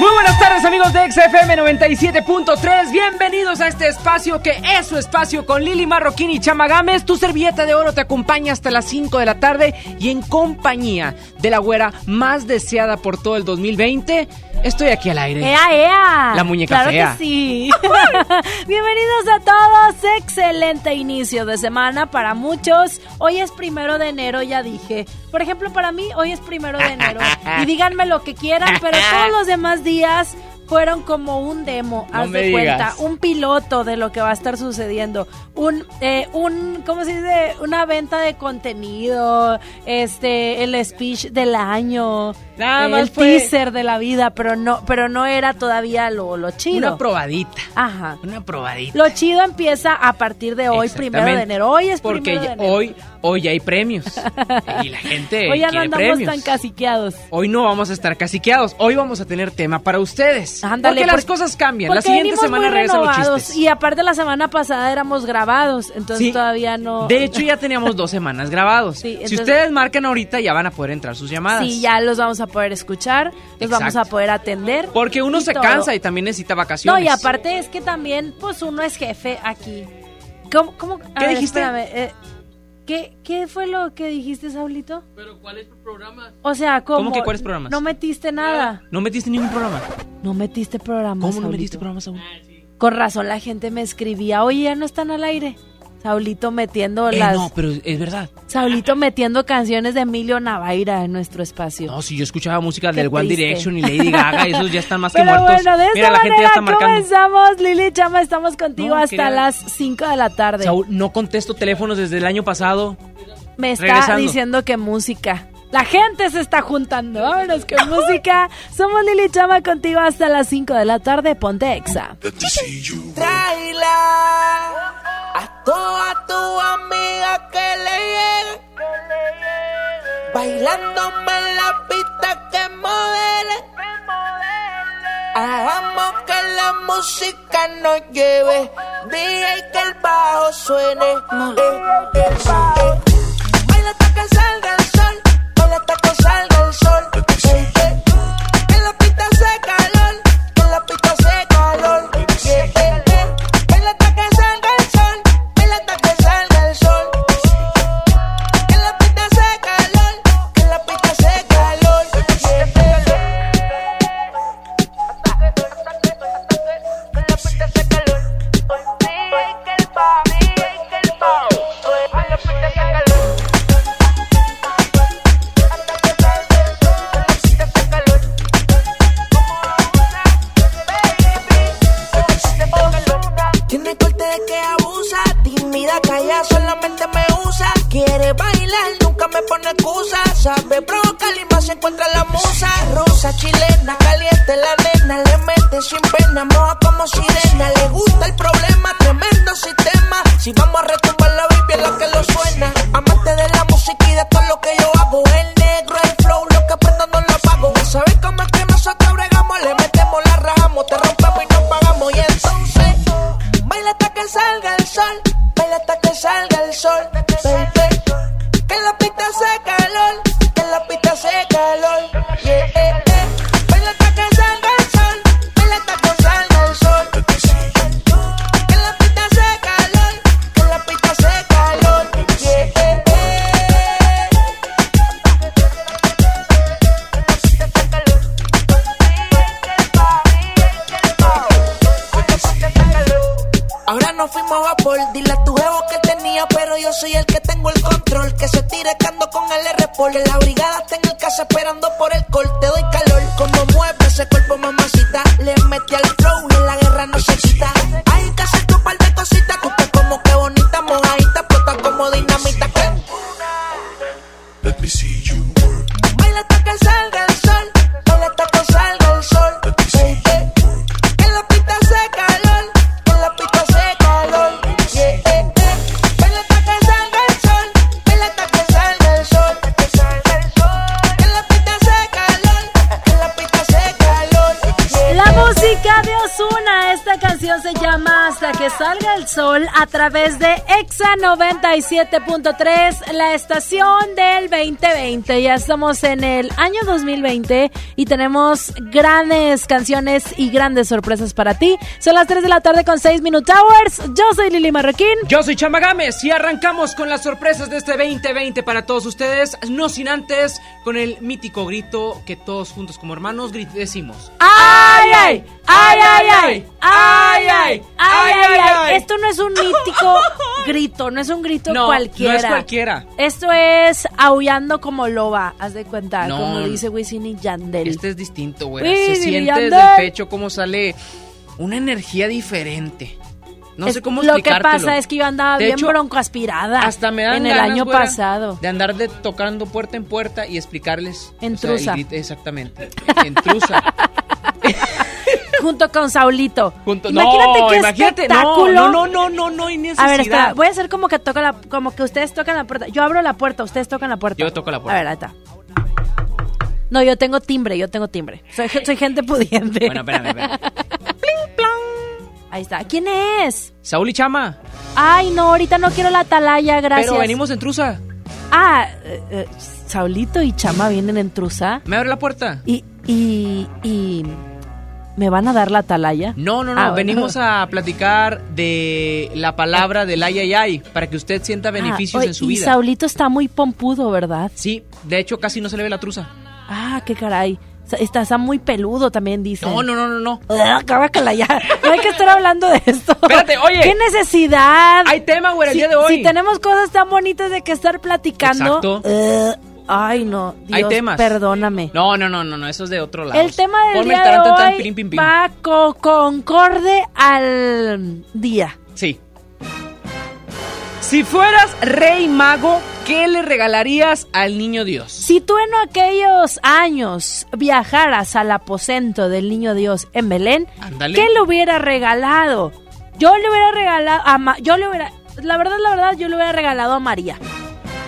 Muy buenas tardes amigos de XFM 97.3, bienvenidos a este espacio que es su espacio con Lili Marroquín y Chama Gámez. Tu servilleta de oro te acompaña hasta las 5 de la tarde y en compañía de la güera más deseada por todo el 2020. Estoy aquí al aire. ¡Ea, ea! La muñeca claro fea. que sí. Bienvenidos a todos. Excelente inicio de semana para muchos. Hoy es primero de enero, ya dije. Por ejemplo, para mí, hoy es primero de enero. Y díganme lo que quieran, pero todos los demás días días fueron como un demo, No haz de cuenta, un piloto de lo que va a estar sucediendo, un, eh, un, ¿cómo se dice? Una venta de contenido, este, el speech del año, Nada eh, más el fue- teaser de la vida, pero no, pero no era todavía lo, lo chido. Una probadita. Ajá. Una probadita. Lo chido empieza a partir de hoy, primero de enero. Hoy es Porque primero de enero. hoy, hoy hay premios. y la gente Hoy ya no andamos premios. tan caciqueados. Hoy no vamos a estar caciqueados. Hoy vamos a tener tema para ustedes. Ándale, porque las cosas cambian. La siguiente semana regresan los chistes. Y aparte la semana pasada éramos grabados, entonces Sí. todavía no... De hecho, ya teníamos dos semanas grabados. Sí, Si ustedes marcan ahorita, ya van a poder entrar sus llamadas. Sí, ya los vamos a poder escuchar, los vamos a poder atender. Porque uno se todo. cansa y también necesita No, vacaciones. y aparte es que también, pues uno es jefe aquí. ¿Cómo? ¿Qué ver, dijiste? espérame, eh, ¿qué, ¿Qué fue lo que dijiste, Saulito? ¿Pero cuál es tu programa? O sea, ¿cómo? ¿Cómo que cuáles programas? No metiste nada. No metiste ningún programa. No metiste programa. ¿Cómo no Saulito. metiste programas aún? Con razón la gente me escribía, oye, ya no están al aire. Saulito metiendo Eh, las... no, pero es verdad. Saulito metiendo canciones de Emilio Navaira en nuestro espacio. No, si yo escuchaba música Qué del One triste. Direction y Lady Gaga, esos ya están más que Pero muertos. bueno, de esta Mira, la gente ya está marcando. comenzamos. Lili Chama, estamos contigo No, hasta quería- las 5 de la tarde. Saúl, no contesto teléfonos desde el año pasado. Me está regresando. diciendo que música. La gente se está juntando. Vámonos que música. Somos Lili Chama contigo hasta las 5 de la tarde. Ponte Exa. Tráela toda tu amiga que le llegue. Bailándome en la pista que modele. Hagamos que la música nos lleve. DJ que el bajo suene. Eh, eh, eh. Baila hasta que salga el sol. Baila hasta que salga el sol. Caliente la nena. Le mete sin pena, moja como sirena. Le gusta el problema, tremendo sistema. Si vamos a retumbar la Biblia, lo que lo suena. Amante de la música y de todo lo que yo hago. El negro, el flow, lo que prendo no lo apago. ¿Sabes cómo es que nosotros bregamos? Le metemos, la rajamos, te rompemos y nos pagamos. Y entonces, baila hasta que salga el sol. Baila hasta que salga el sol. El r Que la brigada está en el casa esperando por el corte. Doy que salga el sol a través de Exa 97.3, la estación del 2020. Ya estamos en el año 2020 y tenemos grandes canciones y grandes sorpresas para ti. Son las 3 de la tarde con 6 Minute Hours. Yo soy Lili Marroquín. Yo soy Chama Gámez y arrancamos con las sorpresas de este 2020 para todos ustedes. No sin antes con el mítico grito que todos juntos como hermanos decimos. ¡Ay, ay! ¡Ay, ay, ay! ¡Ay, ay! ¡Ay, ay, ay! Esto no es un mítico grito, no es un grito No, cualquiera. no es cualquiera. Esto es aullando como loba, haz de cuenta, No. como dice Wisin y Yandel. Este es distinto, güey. Se siente Yandel. desde el pecho como sale una energía diferente. No Es- sé cómo Lo que explicártelo. pasa es que yo andaba De bien hecho, broncoaspirada Hasta me dan en el año güera, pasado. De andar de, tocando puerta en puerta y explicarles. En o sea, exactamente. En trusa. Junto con Saulito. Junto- Imagínate no, qué imagínate. No, espectáculo. no, no, no, no, no hay necesidad. A ver, espera, voy a hacer como que toca la, como que ustedes tocan la puerta. Yo abro la puerta, ustedes tocan la puerta. Yo toco la puerta. A ver, ahí está. No, yo tengo timbre, yo tengo timbre. Soy, soy gente pudiente. Bueno, espérame, espérame. Ahí está. ¿Quién es? Saúl y Chama. Ay, no, ahorita no quiero la atalaya, gracias. Pero venimos en trusa. Ah, eh, eh, Saulito y Chama vienen en trusa. ¿Me abre la puerta? Y, y, y... ¿Me van a dar la atalaya? No, no, no. Ah, bueno. Venimos a platicar de la palabra del ay, ay, ay. Para que usted sienta beneficios Ah, oye, en su y vida. Saulito está muy pompudo, ¿verdad? Sí, de hecho casi no se le ve la trusa. Ah, qué caray. Está, está muy peludo también, dice. No, no, no, no, no. Cábacala ya. No hay que estar hablando de esto. Espérate, oye. ¿Qué necesidad? Hay tema, güey, el si, día de hoy. Si tenemos cosas tan bonitas de que estar platicando. Exacto. eh, ay, no. Dios, Hay temas. Perdóname. No, no, no, no, no, eso es de otro lado. El tema del Ponme el día de hoy pirim, pim, pim. va co- concorde al día. Sí. Si fueras rey mago, ¿qué le regalarías al niño Dios? Si tú en aquellos años viajaras al aposento del niño Dios en Belén, Ándale. ¿qué le hubiera regalado? Yo le hubiera regalado a Ma- yo le hubiera la verdad, la verdad, yo le hubiera regalado a María.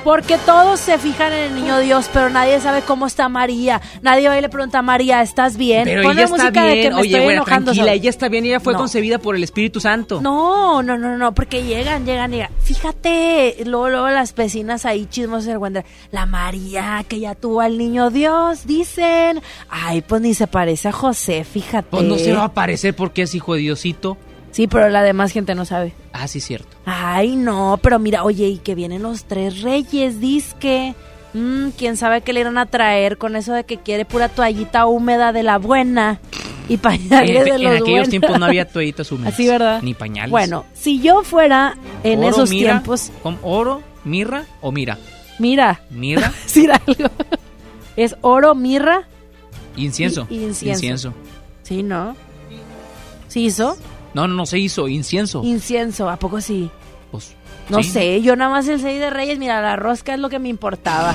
Porque todos se fijan en el niño Dios, pero nadie sabe cómo está María. Nadie va y le pregunta a María, ¿estás bien? Pero Ponle ella está música de que bien. me Oye, estoy enojando. tranquila, ella está bien. Ella fue No. concebida por el Espíritu Santo. No, no, no, no, porque llegan, llegan, llegan. Fíjate, luego, luego las vecinas ahí chismos se encuentran. La María que ya tuvo al niño Dios, dicen. Ay, pues ni se parece a José, fíjate. Pues no se va a parecer porque es hijo de Diosito. Sí, pero la demás gente no sabe. Ah, sí, cierto. Ay, no, pero mira, oye, y que vienen los tres reyes, disque. Mm, quién sabe qué le irán a traer con eso de que quiere pura toallita húmeda de la buena y pañales En, de en los aquellos buenos. tiempos no había toallitas húmedas. Así, ¿verdad? Ni pañales. Bueno, si yo fuera en Oro, esos mira, tiempos, ¿con ¿Oro, mirra o mira? mira, Mirra, decir algo. Es oro, mirra, incienso. Y incienso. Incienso. sí, ¿no? ¿Sí hizo? No, no, no se hizo, incienso. Incienso, ¿a poco sí? Pues, No sí. sé, yo nada más el 6 de Reyes, mira, la rosca es lo que me importaba.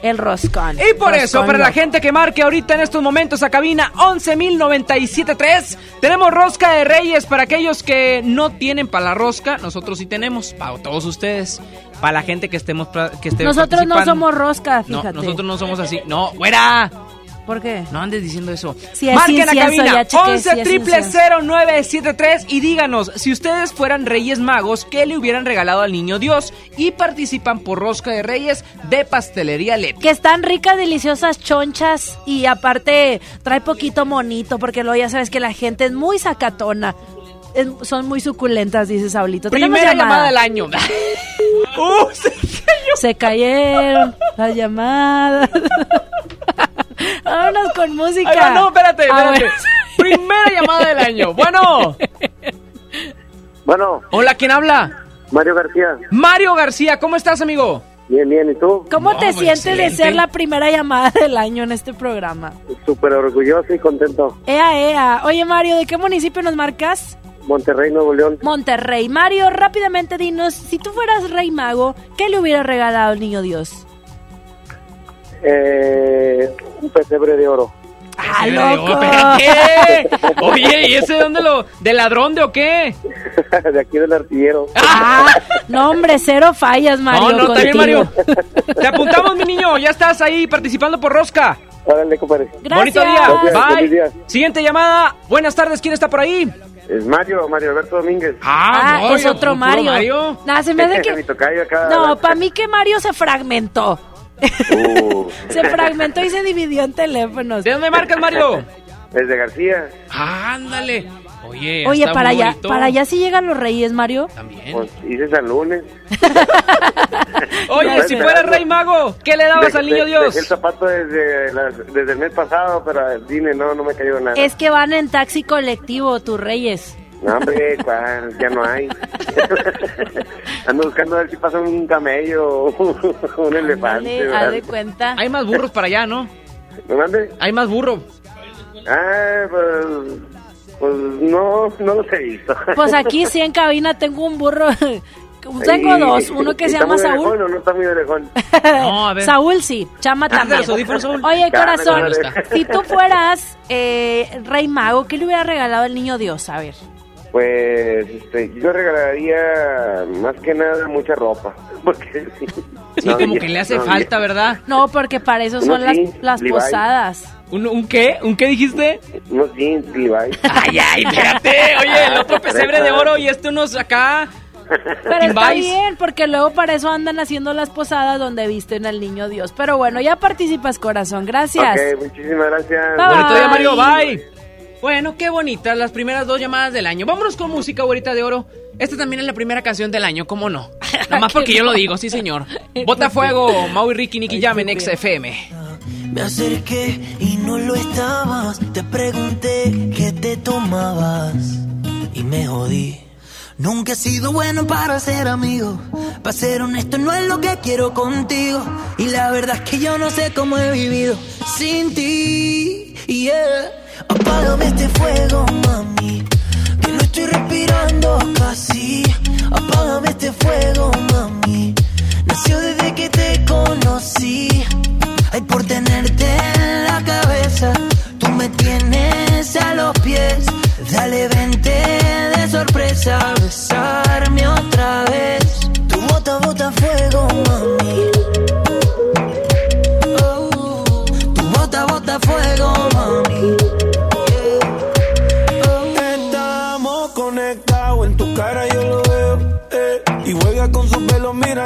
El roscón. Y por eso, para la gente que marque ahorita en estos momentos a cabina 11.097.3, tenemos rosca de reyes para aquellos que no tienen para la rosca, nosotros sí tenemos, para todos ustedes, para la gente que estemos que esté Nosotros no somos rosca, No, fíjate. nosotros no somos así. No, fuera. ¿Por qué? No andes diciendo eso. Es Marquen a incienso, cabina si 11 es triple incienso. 0973 y díganos si ustedes fueran Reyes Magos, ¿qué le hubieran regalado al niño Dios? Y participan por Rosca de Reyes de Pastelería Leti. Que están ricas, deliciosas, chonchas y aparte trae poquito monito porque luego ya sabes que la gente es muy sacatona. Es- son muy suculentas, dice Saulito. Primera llamada del año. Uh, se cayó. Se cayeron las llamadas. Vámonos con música. No, espérate, espérate. Primera llamada del año. Bueno. Bueno, Hola, ¿quién habla? Mario García. Mario García, ¿cómo estás, amigo? Bien, bien, ¿y tú? ¿Cómo No, te sientes de ser la primera llamada del año en este programa? Súper orgulloso y contento. Ea, ea. Oye, Mario, ¿de qué municipio nos marcas? Monterrey, Nuevo León. Monterrey. Mario, rápidamente dinos, si tú fueras rey mago, ¿qué le hubiera regalado al niño Dios? Eh, un pesebre de oro. ¡Ah, loco! ¿pero qué? Oye, ¿y ese de dónde lo...? ¿De ladrón de o qué? de aquí del artillero. Ah, no, hombre, cero fallas, Mario. no, no, está bien. Mario. Te apuntamos, mi niño. Ya estás ahí participando por Rosca. Órale, compadre. Gracias. Bonito día. Gracias, Bye. día. Siguiente llamada. Buenas tardes. ¿Quién está por ahí? Es Mario, Mario Alberto Domínguez. Ah, no, es otro puro Mario. Nah, se me hace que... No, para mí que Mario se fragmentó. Uh, Se fragmentó y se dividió en teléfonos. ¿De dónde marcas, Mario? Desde García. Ándale. Oye, Oye, está para allá, para allá sí llegan los reyes, Mario. También. Pues hice San Lunes. Oye, si fuera Rey Mago, ¿qué le dabas al niño De- Dios? Dejé el zapato desde, la- desde el mes pasado, pero el cine no, no me cayó nada. Es que van en taxi colectivo, tus reyes. No, hombre, ¿cuál? ya no hay. Ando buscando a ver si pasa un camello o un elefante. Haz de cuenta. Hay más burros para allá, ¿no? ¿Me mande? Hay más burro. Ah, pues, pues no, no los he visto. Pues aquí sí en cabina tengo un burro. Tengo dos, uno que se ¿está llama muy Saúl. no está muy? No, a ver. Saúl sí, Chama Ah, también. Oye, corazón, si tú fueras eh, rey mago, ¿qué le hubiera regalado al niño Dios? A ver. Pues, este, yo regalaría más que nada mucha ropa. Porque sí. Sí, No, como ya- que le hace no, falta, ya- ¿verdad? No, porque para eso No, son las, sí, las posadas. ¿Un, un qué? ¿Un qué dijiste? Unos jeans, Levi's. Ay, ay, espérate. Oye, el otro pesebre de oro y este unos acá. Pero está bien, porque luego para eso andan haciendo las posadas donde visten al niño Dios. Pero bueno, ya participas, corazón. Gracias. Ok, muchísimas gracias. Bye. Bonito día, Mario. Bye. Bueno, qué bonitas las primeras dos llamadas del año. Vámonos con música, güerita de oro. Esta también es la primera canción del año, ¿cómo no? Nada más porque yo lo digo, sí, señor. Bota fuego, Mau y Ricky, Nicky Jam en XFM. Me acerqué y no lo estabas. Te pregunté qué te tomabas y me jodí. Nunca he sido bueno para ser amigo. Para ser honesto, no es lo que quiero contigo. Y la verdad es que yo no sé cómo he vivido sin ti. Yeah. Apágame este fuego, mami. Que no estoy respirando casi. Apágame este fuego, mami. Nació desde que te conocí. Ay, por tenerte en la cabeza, tú me tienes a los pies. Dale, vente de sorpresa, besarme otra vez.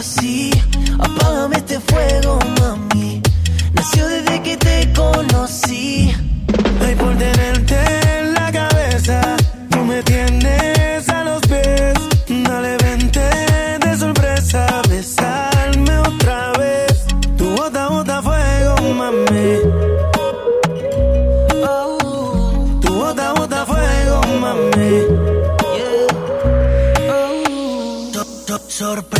casi. Apágame este fuego, mami. Nació desde que te conocí. Ay, por tenerte en la cabeza, tú me tienes a los pies. Dale, vente de sorpresa, besarme otra vez. Tu bota, bota fuego, mami. Oh, Tu bota, bota fuego, mami. So- so-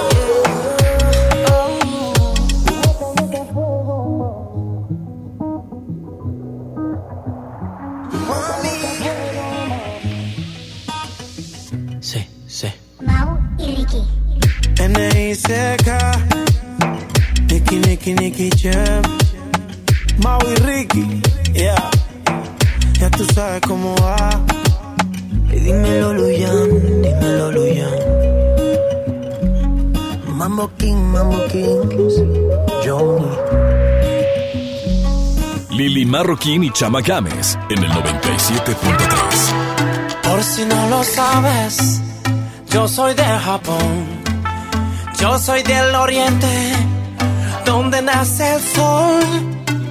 Sí, sí. Mau y Ricky. N.I.C.K. Nicky, Nicky, Nicky Jam. Mau y Ricky, yeah. Ya tú sabes cómo va. Y dímelo, Luyan, dímelo, Luyan. Mambo King, Mambo King, Johnny. Lili Marroquín y Chama Games en el 97.3. Si no lo sabes, yo soy de Japón. Yo soy del oriente, donde nace el sol.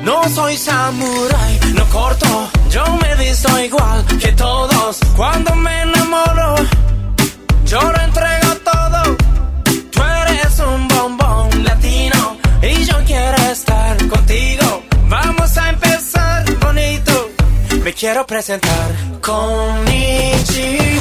No soy samurái, no corto. Yo me visto igual que todos. Cuando me enamoro, yo lo entrego Me quiero presentar con Mamacita,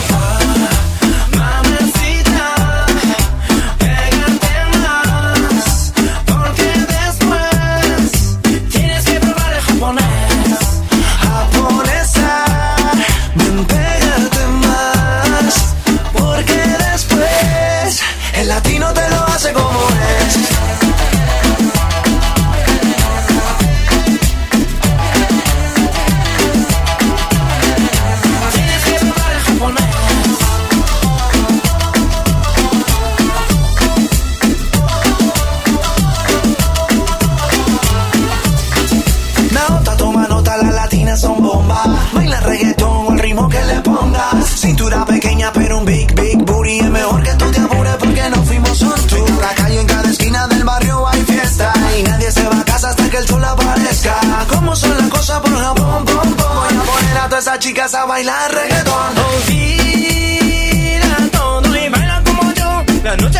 son las cosas por Japón, pom, pom? Voy a poner a todas esas chicas a bailar reggaetón. Olvida todo y baila como yo. La noche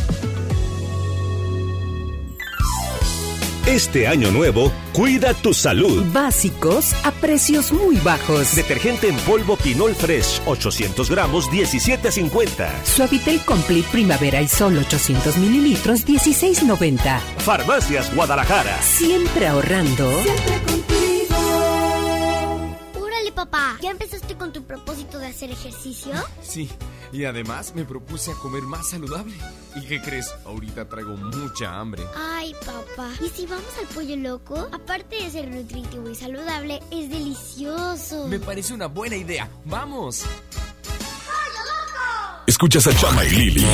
Este año nuevo, cuida tu salud. Básicos a precios muy bajos. Detergente en polvo Pinol Fresh, 800 gramos, 17.50. Suavitel Complete Primavera y Sol 800 mililitros, 16.90. Farmacias Guadalajara. Siempre ahorrando. Papá. ¿Ya empezaste con tu propósito de hacer ejercicio? Sí, y además me propuse a comer más saludable. ¿Y qué crees? Ahorita traigo mucha hambre. Ay, papá. ¿Y si vamos al pollo loco? Aparte de ser nutritivo y saludable, es delicioso. Me parece una buena idea. ¡Vamos! Escuchas a Chama y Lili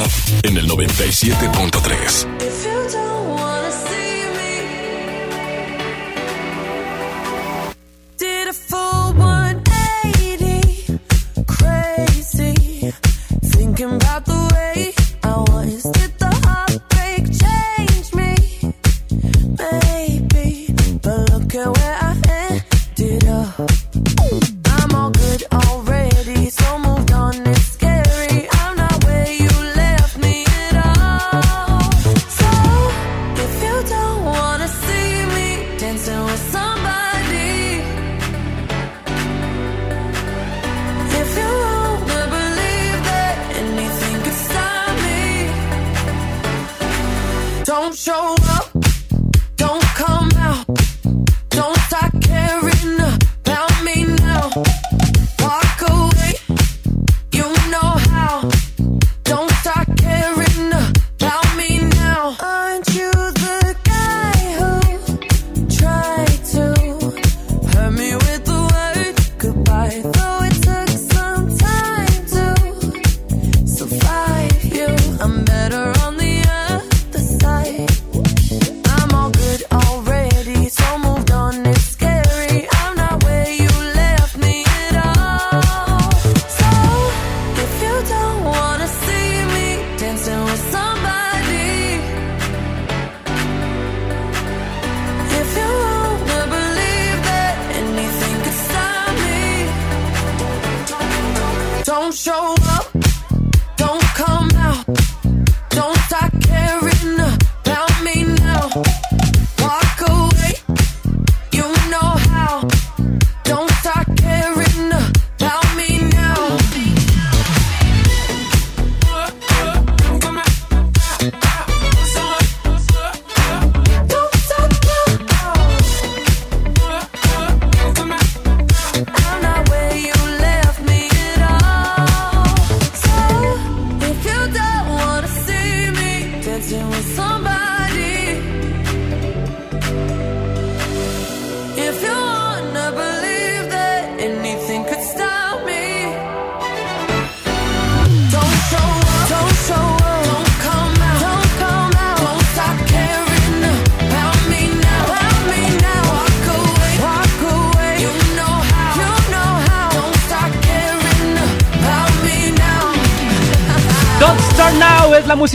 en el 97.3. Thinking about the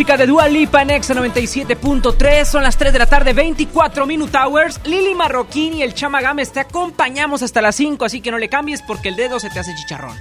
música de Dua Lipa en Exa 97.3. Son las 3 de la tarde, 24 Minute Hours. Lili Marroquín y el Chama Gámez te acompañamos hasta las 5, así que no le cambies porque el dedo se te hace chicharrón.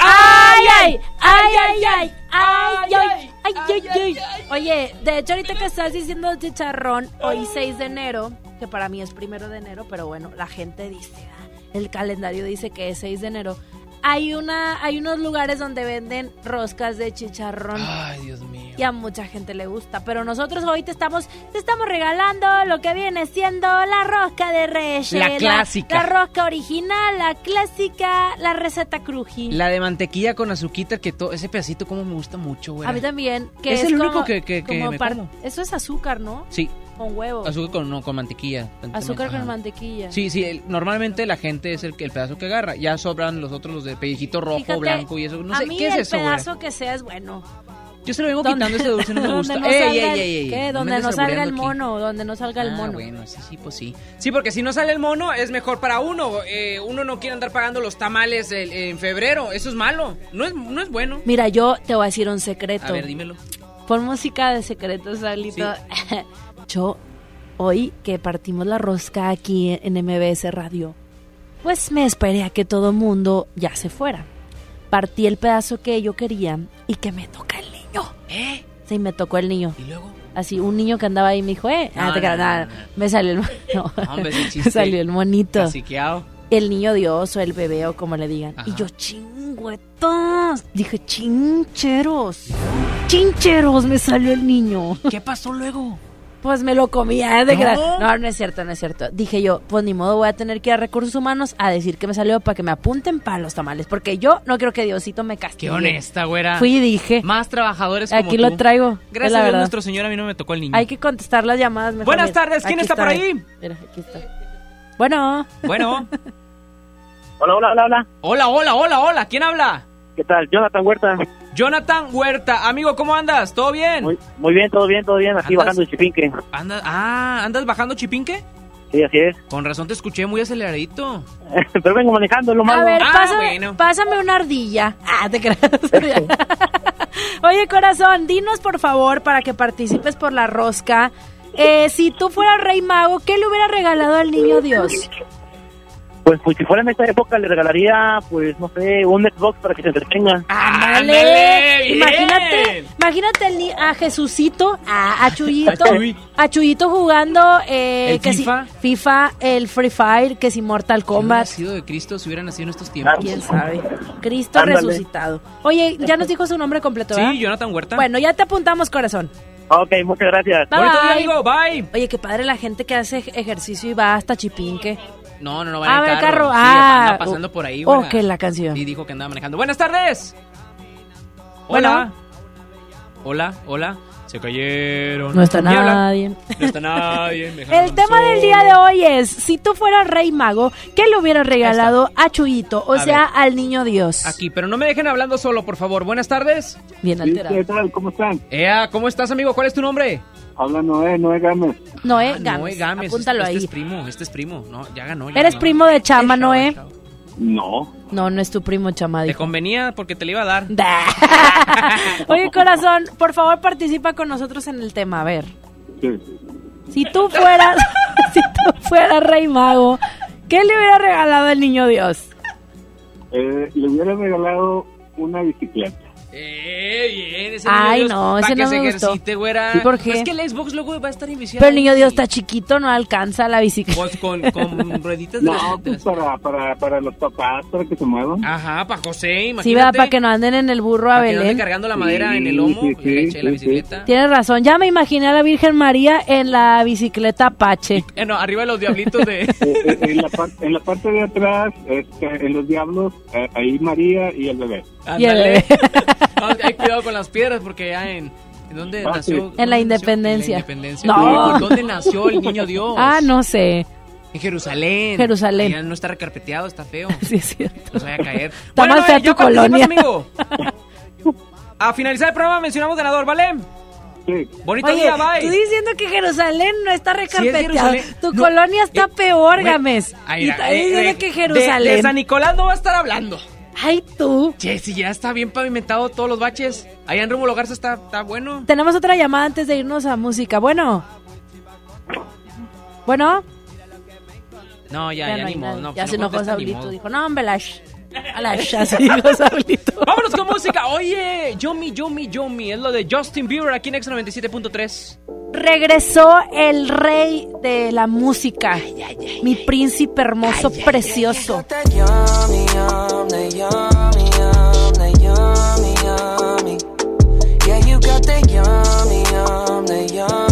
¡Ay, ay! ¡Ay, ay, ay! ¡Ay, ay! ¡Ay, ay, ay! Oye, de hecho, ahorita que estás diciendo chicharrón, hoy 6 de enero, que para mí es primero de enero, pero bueno, la gente dice, ah, el calendario dice que es 6 de enero. Hay una, hay unos lugares donde venden roscas de chicharrón. Ay, Dios mío. Y a mucha gente le gusta. Pero nosotros hoy te estamos, te estamos regalando lo que viene siendo la rosca de Reyes. La clásica. La, rosca original, la clásica, la receta cruji. La de mantequilla con azuquita, que to- ese pedacito como me gusta mucho, güey. A mí también. Que Es es, el como- único que- que- que como me como. Eso es azúcar, ¿no? Sí, Con huevo. azúcar con, no, con mantequilla. Azúcar con Ajá. mantequilla. Sí, sí, el- normalmente la gente es el, que- el pedazo que agarra. Ya sobran los otros, los de pellejito rojo, Fíjate, blanco y eso. No a sé, mí ¿qué es el eso, güey? pedazo que sea es bueno. Yo se lo vengo quitando ese dulce, no me gusta. donde no Ey, salga ey, el- ey, ey, ¿qué? Donde no salga el albureando aquí. mono, donde no salga el Ah, mono. bueno, sí, sí, pues sí. Sí, porque si no sale el mono, es mejor para uno. Eh, uno no quiere andar pagando los tamales el- en febrero. Eso es malo. No es, no es bueno. Mira, yo te voy a decir un secreto. A ver, dímelo. Pon música de secretos, Saulito. Hoy que partimos la rosca aquí en MBS Radio, pues me esperé a que todo mundo ya se fuera. Partí el pedazo que yo quería y que me toca el niño. ¿Eh? Sí, me tocó el niño. ¿Y luego? Así, un niño que andaba ahí me dijo, eh, ah, te creas, no, me salió el, ese me salió el monito. Caciqueado. El niño Dios o el bebé o como le digan. Y yo, chingüetas. Dije, chincheros. Chincheros, me salió el niño. ¿Qué pasó luego? Pues me lo comía, ¿eh? de ¿No? no, no es cierto, no es cierto. Dije yo, pues ni modo, voy a tener que ir a recursos humanos a decir que me salió para que me apunten para los tamales. Porque yo no quiero que Diosito me castigue. Qué honesta, güera. Fui y dije. Más trabajadores como Aquí tú. lo traigo. Gracias la a nuestro señor, a mí no me tocó el niño. Hay que contestar las llamadas mejor. Buenas tardes, ¿quién aquí está por ahí? Mira, aquí está. Bueno. Bueno. Hola, hola, hola, hola. Hola, hola, hola, hola. ¿Quién habla? ¿Qué tal? Jonathan Huerta. Jonathan Huerta. Amigo, ¿cómo andas? ¿Todo bien? Muy, muy bien, todo bien, todo bien. Aquí ¿Andas? bajando el chipinque. Andas, ah, ¿andas bajando chipinque? Sí, así es. Con razón te escuché muy aceleradito. Pero vengo manejando, lo malo. A ver, Ah, pasa- bueno. pásame una ardilla. Ah, te creas. Oye, corazón, dinos por favor para que participes por la rosca. Eh, si tú fueras rey mago, ¿qué le hubiera regalado al niño Dios? Pues, pues si fuera en esta época le regalaría, pues no sé, un Xbox para que se entretenga. ¡Ándale! Imagínate, imagínate a Jesucito, a, a Chuyito, A Chuy. a Chuyito jugando eh, ¿El que si- FIFA? FIFA, el Free Fire, que si Mortal Si hubiera Kombat. sido de Cristo, si hubiera nacido en estos tiempos. ¿Quién sabe? Cristo Ándale. resucitado. Oye, ya nos dijo su nombre completo, ¿verdad? Sí, Jonathan Huerta. Bueno, ya te apuntamos, corazón. Ok, muchas gracias. Bye, Bonito día, bye. amigo. Bye. Oye, qué padre la gente que hace ej- ejercicio y va hasta Chipinque. No, no, no, va Ah, en el carro. carro. Sí, Ah, anda pasando por ahí, oh, que la canción. Y dijo que andaba manejando. Buenas tardes. Bueno. Hola. Hola, hola. Se cayeron. No está nadie. No está nadie. El tema del solo. día de hoy es, si tú fueras rey mago, ¿qué le hubieras regalado a Chuyito? O A sea, ver. al niño Dios. Aquí, pero no me dejen hablando solo, por favor. Buenas tardes. Bien alterado. ¿Qué tal? ¿Cómo están? Ea, ¿cómo estás, amigo? ¿Cuál es tu nombre? Habla Noé, Noé Gámez. Noé Ah, Gámez. Noé Gámez. Apúntalo este, ahí. Este es primo, este es primo. No, ya ganó. ya ¿Eres ganó. primo de Chama, Noé? No. No, no es tu primo Chama. Te convenía porque te le iba a dar. Oye, corazón, por favor participa con nosotros en el tema. A ver, Sí. si tú fueras, si tú fueras rey mago, ¿qué le hubiera regalado al niño Dios? Eh, le hubiera regalado una bicicleta. Eh, bien, ese Ay, niño Dios, no, ese que no se me gustó. ejercite, güera. ¿Y por qué? Es que el Xbox luego va a estar invisible. Pero el niño Dios está chiquito, no alcanza la bicicleta. Pues con, con rueditas de No, pues para, para, para los papás, para que se muevan. Ajá, para José, imagínate. Sí, ¿verdad? Para que no anden en el burro a que no Belén. cargando la madera en el lomo, Sí, y le sí, eche la bicicleta. Tienes razón, ya me imaginé a la Virgen María en la bicicleta Apache. Eh, no, arriba de los diablitos de... Eh, eh, en, la par- en la parte de atrás, este, en los diablos, eh, ahí María y el bebé. Y el Ándale. bebé. No, hay cuidado con las piedras porque ya en... ¿En dónde Ah, nació? sí. ¿Dónde En la nació? independencia. En la independencia. No. ¿Dónde nació el niño Dios? Ah, no sé. En Jerusalén. Jerusalén. Allá no está recarpeteado, está feo. Sí, es cierto. No se vaya a caer. Está más Noé, fea ya tu colonia. amigo. A finalizar el programa mencionamos ganador, ¿vale? Sí. Bonito Oye, día, bye. tú diciendo que Jerusalén no está recarpeteado. Tu No, colonia está eh, peor, güey, Gámez. Ay, y estás eh, diciendo eh, que de- Jerusalén. De, San Nicolás no va a estar hablando. Ay, tú. Che, si ya está bien pavimentado todos los baches. Allá en Rómulo Garza está, está bueno. Tenemos otra llamada antes de irnos a música. Bueno. Bueno. No, ya, ya, no hay ni modo. No, ya pues se no enojó contesta, ni Saulito. Dijo, no, hombre, Lash. A dijo Saulito. Vámonos con música. Oye, Yomi, Yomi, Yomi. Es lo de Justin Bieber aquí en X97.3. Regresó el rey de la música. Mi príncipe hermoso, precioso. Yeah, you got that yummy, yum, that yummy, yum,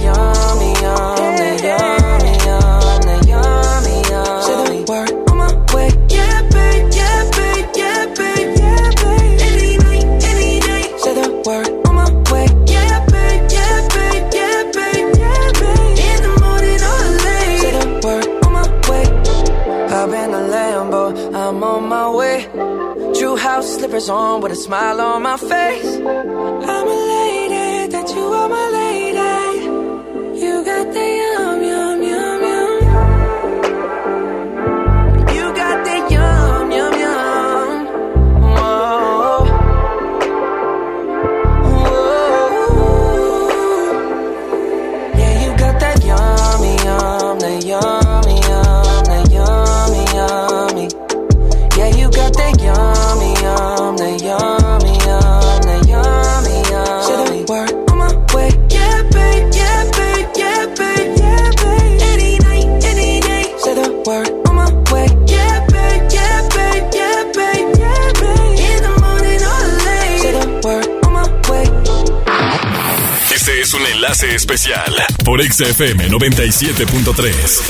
slippers on with a smile on my face. I'm es un enlace especial por XFM 97.3.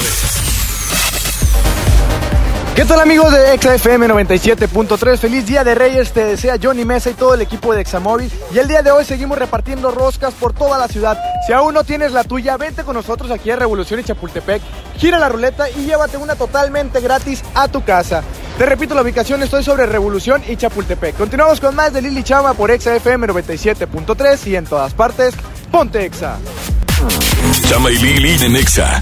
¿Qué tal amigos de XFM 97.3? Feliz Día de Reyes, te desea Johnny Mesa y todo el equipo de Examóvil. Y el día de hoy seguimos repartiendo roscas por toda la ciudad. Si aún no tienes la tuya, vente con nosotros aquí a Revolución y Chapultepec. Gira la ruleta y llévate una totalmente gratis a tu casa. Te repito la ubicación, estoy sobre Revolución y Chapultepec. Continuamos con más de Lili Chama por XFM 97.3 y en todas partes, ponte Exa. Chama y Lili en Exa.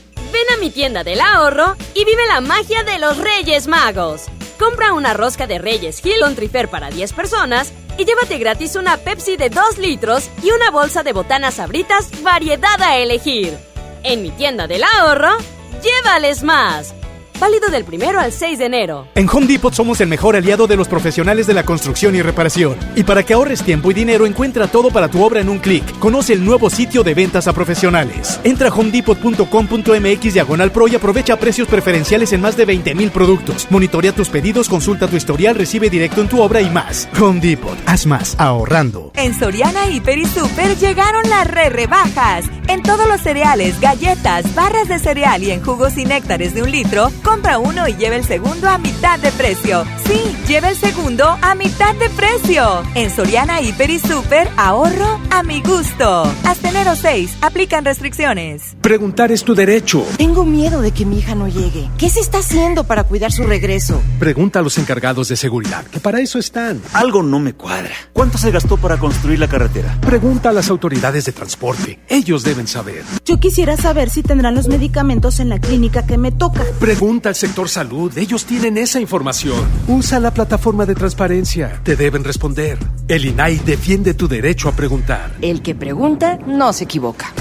Ven a mi tienda del ahorro y vive la magia de los Reyes Magos. Compra una rosca de Reyes Hill Trifer para 10 personas y llévate gratis una Pepsi de 2 litros y una bolsa de botanas sabritas variedad a elegir. En mi tienda del ahorro, llévales más. Válido del primero al 6 de enero. En Home Depot somos el mejor aliado de los profesionales de la construcción y reparación. Y para que ahorres tiempo y dinero, encuentra todo para tu obra en un clic. Conoce el nuevo sitio de ventas a profesionales. Entra a homedepot.com.mx diagonal pro y aprovecha precios preferenciales en más de 20 mil productos. Monitorea tus pedidos, consulta tu historial, recibe directo en tu obra y más. Home Depot, haz más ahorrando. En Soriana Hiper y Super llegaron las re rebajas. En todos los cereales, galletas, barras de cereal y en jugos y néctares de un litro, compra uno y lleva el segundo a mitad de precio. Sí, lleva el segundo a mitad de precio. En Soriana Hiper y Super, ahorro a mi gusto. Hasta enero 6, aplican restricciones. Preguntar es tu derecho. Tengo miedo de que mi hija no llegue. ¿Qué se está haciendo para cuidar su regreso? Pregunta a los encargados de seguridad, que para eso están. Algo no me cuadra. ¿Cuánto se gastó para construir la carretera? Pregunta a las autoridades de transporte. Ellos deben saber. Yo quisiera saber si tendrán los medicamentos en la clínica que me toca. Pregunta al sector salud. Ellos tienen esa información. Usa la plataforma de transparencia. Te deben responder. El INAI defiende tu derecho a preguntar. El que pregunta no se equivoca.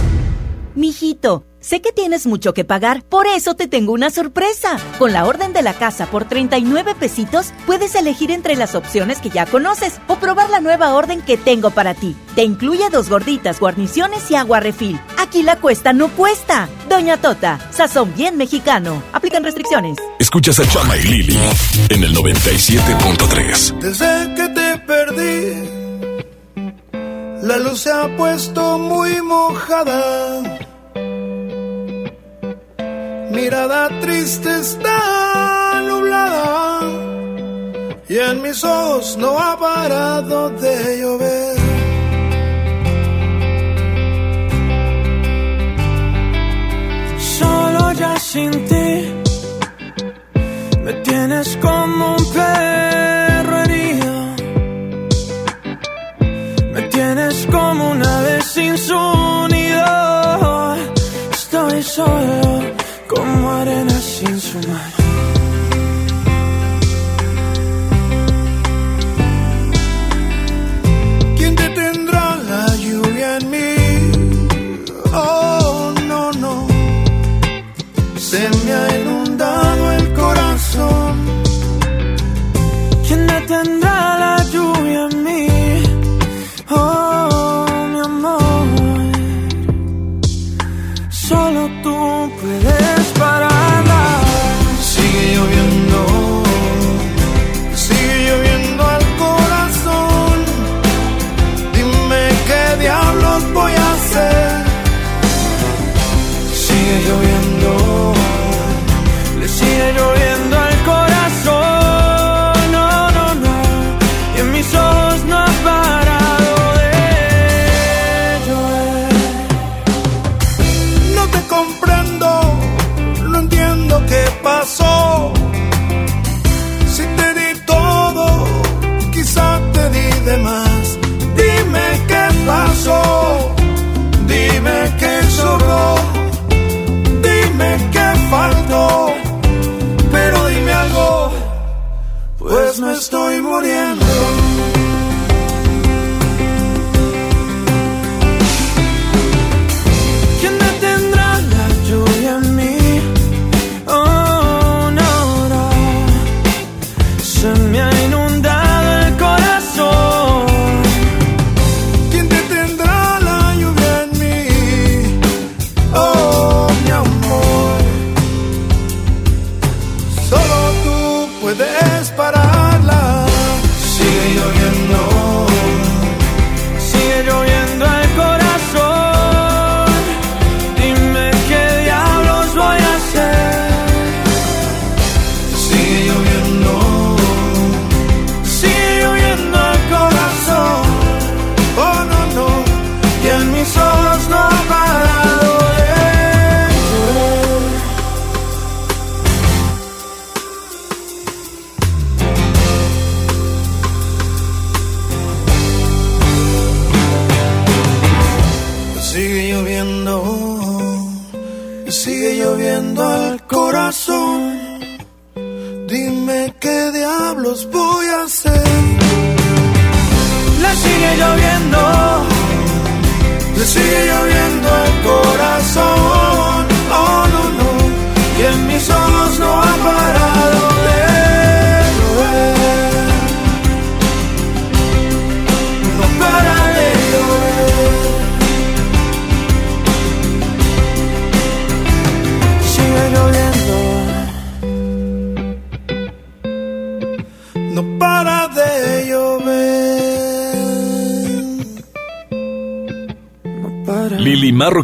Mijito, Sé que tienes mucho que pagar, por eso te tengo una sorpresa. Con la orden de la casa por 39 pesitos, puedes elegir entre las opciones que ya conoces o probar la nueva orden que tengo para ti. Te incluye dos gorditas, guarniciones y agua refil. Aquí la cuesta no cuesta. Doña Tota, sazón bien mexicano. Aplican restricciones. Escuchas a Chama y Lili en el 97.3. Desde que te perdí, la luz se ha puesto muy mojada. Mirada triste está nublada y en mis ojos no ha parado de llover. Solo ya sin ti me tienes como un perro herido. Me tienes como una vez sin. Estoy solo como arena sin su. ¿Quién detendrá la lluvia en mí? Oh, no, no.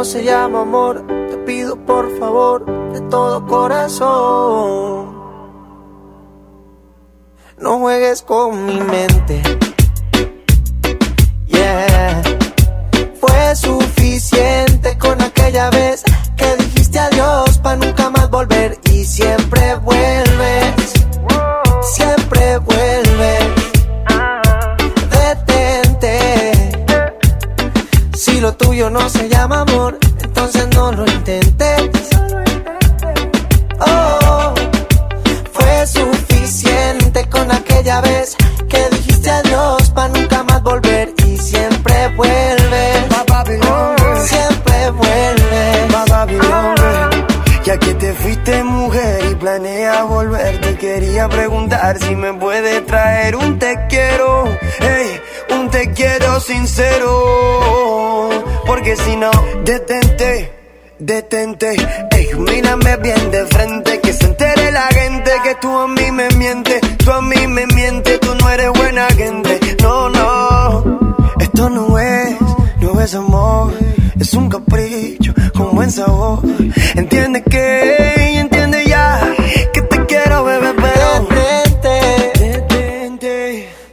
No se llama amor, te pido por favor de todo corazón.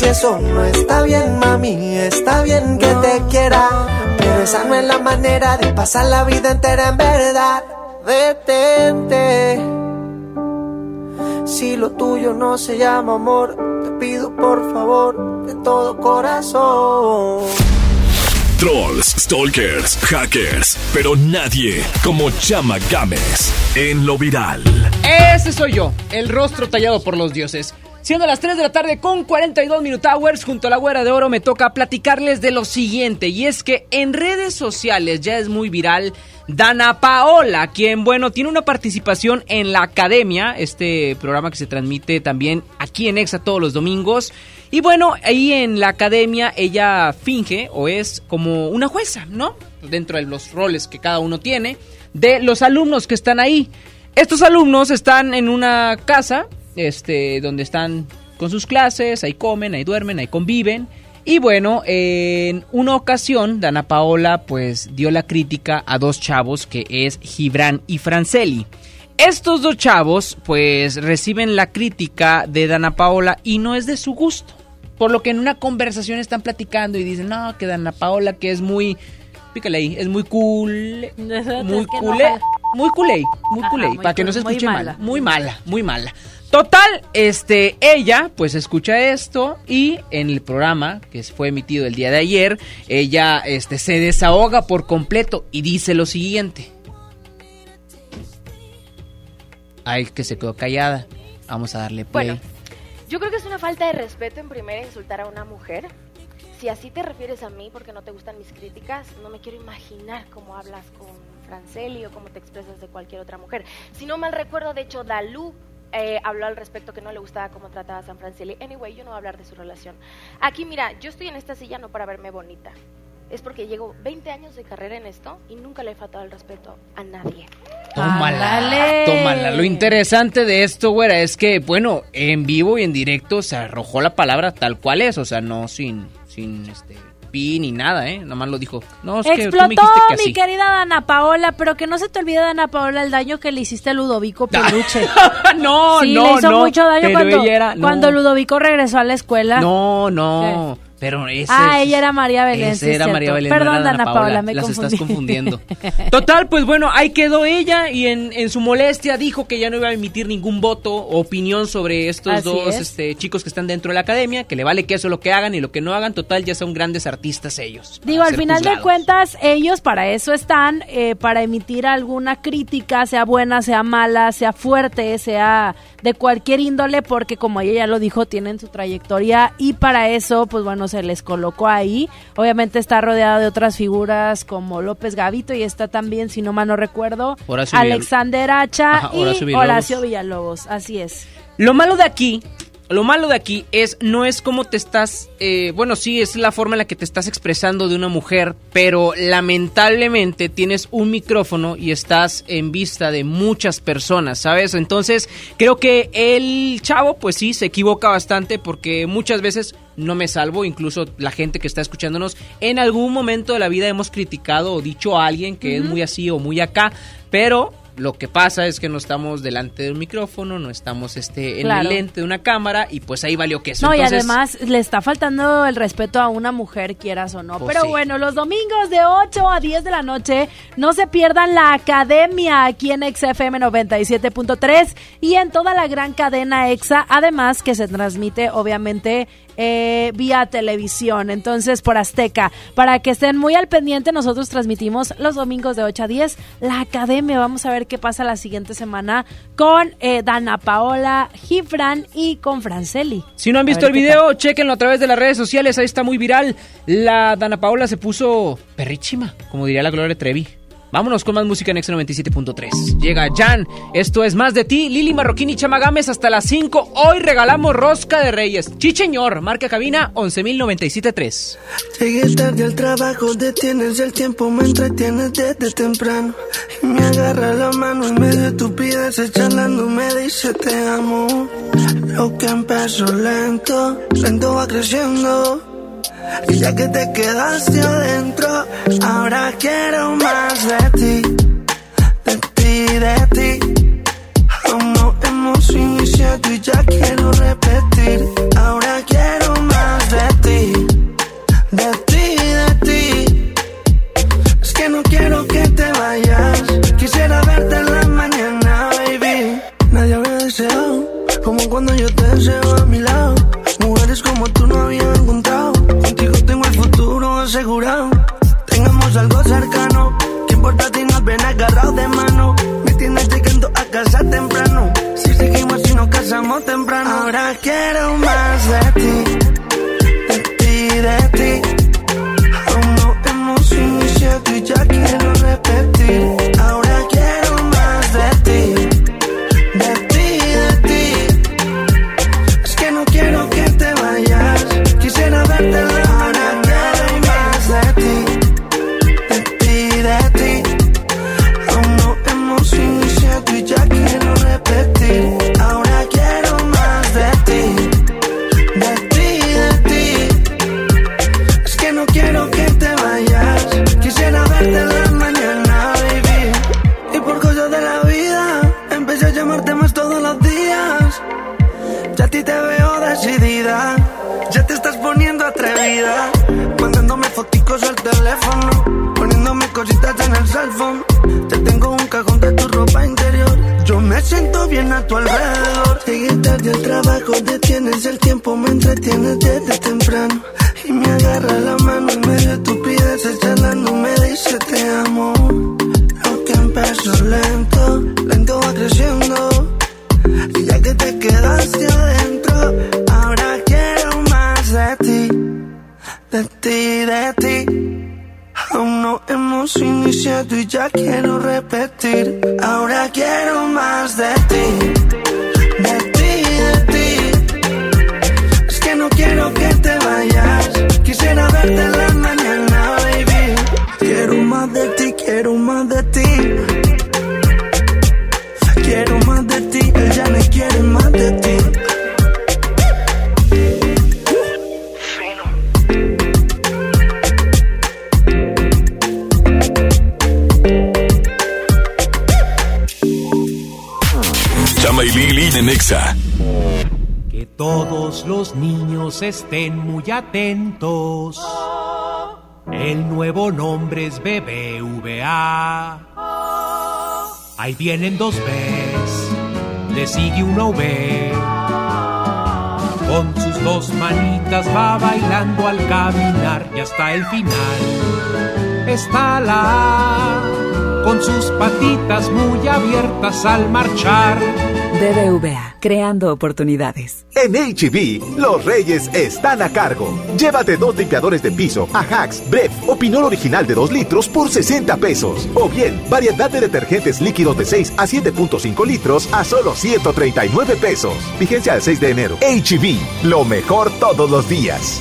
Y eso no está bien, mami. Está bien que te quiera, pero esa no es la manera de pasar la vida entera en verdad. Detente. Si lo tuyo no se llama amor, te pido por favor de todo corazón. Trolls, stalkers, hackers, pero nadie como Chama Games en lo viral. Ese soy yo, el rostro tallado por los dioses. Siendo las 3 de la tarde con 42 Minute Hours, junto a la Güera de Oro me toca platicarles de lo siguiente. Y es que en redes sociales ya es muy viral Dana Paola, quien, bueno, tiene una participación en la Academia, este programa que se transmite también aquí en Exa todos los domingos. Y bueno, ahí en la Academia ella finge o es como una jueza, ¿no? Dentro de los roles que cada uno tiene, de los alumnos que están ahí. Estos alumnos están en una casa, este, donde están con sus clases, ahí comen, ahí duermen, ahí conviven. Y bueno, en una ocasión, Dana Paola pues dio la crítica a dos chavos que es Gibran y Franceli. Estos dos chavos pues reciben la crítica de Dana Paola y no es de su gusto. Por lo que en una conversación están platicando y dicen, no, que Dana Paola que es muy... Pícale ahí, es muy cool, muy no jala. Muy culé, muy Ajá, culé, muy para que no se cool, muy escuche mal, mala. muy mala, muy mala. Total, este, ella pues escucha esto y en el programa que fue emitido el día de ayer, ella este, se desahoga por completo y dice lo siguiente. Ay, que se quedó callada. Vamos a darle play. Bueno, yo creo que es una falta de respeto en primera insultar a una mujer. Si así te refieres a mí porque no te gustan mis críticas, no me quiero imaginar cómo hablas con Franceli o cómo te expresas de cualquier otra mujer. Si no mal recuerdo, de hecho, Dalú eh, habló al respecto que no le gustaba cómo trataba a San Franceli. Anyway, yo no voy a hablar de su relación. Aquí, mira, yo estoy en esta silla no para verme bonita. Es porque llevo 20 años de carrera en esto y nunca le he faltado el respeto a nadie. Tómala, tómala. Lo interesante de esto, güera, es que, bueno, en vivo y en directo se arrojó la palabra tal cual es, o sea, no sin, sin este pi ni nada, ¿eh? Nada más lo dijo. No, es que tú me Explotó dijiste que mi querida Dana Paola, pero que no se te olvide, Dana Paola, el daño que le hiciste a Ludovico Peluche. no, sí, no, le hizo no, mucho daño cuando, era- no. cuando Ludovico regresó a la escuela. No, no. Pero ese Ah, es- ella era María Belén, esa sí, era María. Belén. no Perdón, era Dana Paola, me Las confundí. estás confundiendo. Total, pues bueno, ahí quedó ella y en, en su molestia dijo que ya no iba a emitir ningún voto o opinión sobre estos Así dos es. este, chicos que están dentro de la academia, que le vale que eso lo que hagan y lo que no hagan, total, ya son grandes artistas ellos. Digo, para al final de cuentas, ellos para eso están, eh, para emitir alguna crítica, sea buena, sea mala, sea fuerte, sea de cualquier índole, porque como ella ya lo dijo, tienen su trayectoria y para eso, pues bueno, se les colocó ahí. Obviamente está rodeada de otras figuras como López Gavito y está también, si no mal no recuerdo, Horacio Villal- Alexander Hacha Ajá, y Horacio Villalobos. Horacio Villalobos. Así es. Lo malo de aquí Lo malo de aquí es, no es como te estás, eh, bueno, sí, es la forma en la que te estás expresando de una mujer, pero lamentablemente tienes un micrófono y estás en vista de muchas personas, ¿sabes? Entonces, creo que el chavo, pues sí, se equivoca bastante porque muchas veces no me salvo, incluso la gente que está escuchándonos, en algún momento de la vida hemos criticado o dicho a alguien que es muy así o muy acá, pero lo que pasa es que no estamos delante de un micrófono, no estamos este, en Claro. el lente de una cámara y pues ahí valió queso. No, y además le está faltando el respeto a una mujer, quieras o no. Pues Pero sí. bueno, los domingos de 8 a 10 de la noche, no se pierdan la academia aquí en XFM 97.3 y en toda la gran cadena EXA, además que se transmite obviamente eh, vía televisión, entonces por Azteca. Para que estén muy al pendiente, nosotros transmitimos los domingos de 8 a 10 la academia. Vamos a ver qué pasa la siguiente semana con eh, Dana Paola, Gibran y con Franceli. Si no han visto el video, chéquenlo a través de las redes sociales, ahí está muy viral. La Dana Paola se puso perrísima, como diría la Gloria Trevi. Vámonos con más música en X97.3. Llega Jan, esto es más de ti, Lili Marroquín y Chamagames hasta las 5. Hoy regalamos rosca de reyes. Chicheñor, marca cabina 11.097.3. Llegué tarde al trabajo, detienes el tiempo, me entretienes desde temprano. Y me agarra la mano en medio de estupideces, charlando, me dice te amo. Lo que empezó lento, lento va creciendo. Y ya que te quedaste adentro, ahora quiero más de ti, de ti, de ti. No hemos iniciado y ya quiero repetir. Ahora quiero más de ti, de ti, de ti. Es que no quiero que te vayas. Quisiera verte en la mañana, baby. Nadie había deseado como cuando yo te deseo a mi lado. Mujeres como tú no había encontrado. Asegurado. Tengamos algo cercano. ¿Qué importa si nos ven agarrados de mano? Me tienes llegando a casa temprano. Si seguimos y nos casamos temprano. Ahora quiero más de ti. De ti, de ti. Aún no hemos iniciado y ya quiero Ya te estás poniendo atrevida. Mandándome foticos al teléfono. Poniéndome cositas en el cell phone. Te tengo un cajón de tu ropa interior. Yo me siento bien a tu alrededor. Llegué tarde al trabajo, detienes el tiempo, me entretienes desde temprano. Y me agarra la mano en medio de estupideces, charlando, me dice te amo. Lo que empezó lento, lento va creciendo. Y ya que te quedaste adentro, de ti, de ti. Aún no hemos iniciado y ya quiero repetir. Ahora quiero más de ti, de ti, de ti. Es que no quiero que te vayas. Quisiera verte la mañana, baby. Quiero más de ti, quiero más de ti. Que todos los niños estén muy atentos. El nuevo nombre es BBVA. Ahí vienen dos Bs, le sigue una V. Con sus dos manitas va bailando al caminar y hasta el final está la A. Con sus patitas muy abiertas al marchar, BBVA, creando oportunidades. En HB, los reyes están a cargo. Llévate dos limpiadores de piso, Ajax, Bref o Pinol original de 2 litros por 60 pesos. O bien, variedad de detergentes líquidos de 6 a 7.5 litros a solo 139 pesos. Vigencia al 6 de enero. HB, lo mejor todos los días.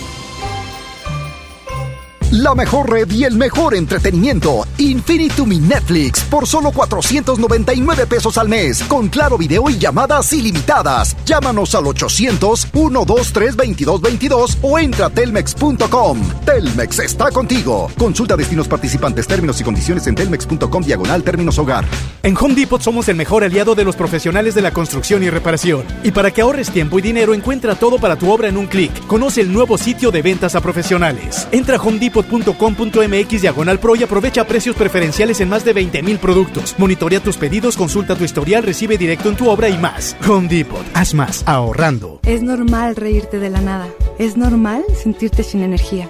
La mejor red y el mejor entretenimiento. Infinitum y Netflix por solo 499 pesos al mes. Con claro video y llamadas ilimitadas. Llámanos al 800-123-2222 o entra a telmex.com. Telmex está contigo. Consulta destinos participantes, términos y condiciones en telmex.com diagonal términos hogar. En Home Depot somos el mejor aliado de los profesionales de la construcción y reparación. Y para que ahorres tiempo y dinero, encuentra todo para tu obra en un clic. Conoce el nuevo sitio de ventas a profesionales. Entra a Home Depot depot.com.mx diagonal pro y aprovecha precios preferenciales en más de 20 mil productos. Monitorea tus pedidos, consulta tu historial, recibe directo en tu obra y más. Home Depot, haz más, ahorrando. Es normal reírte de la nada. Es normal sentirte sin energía.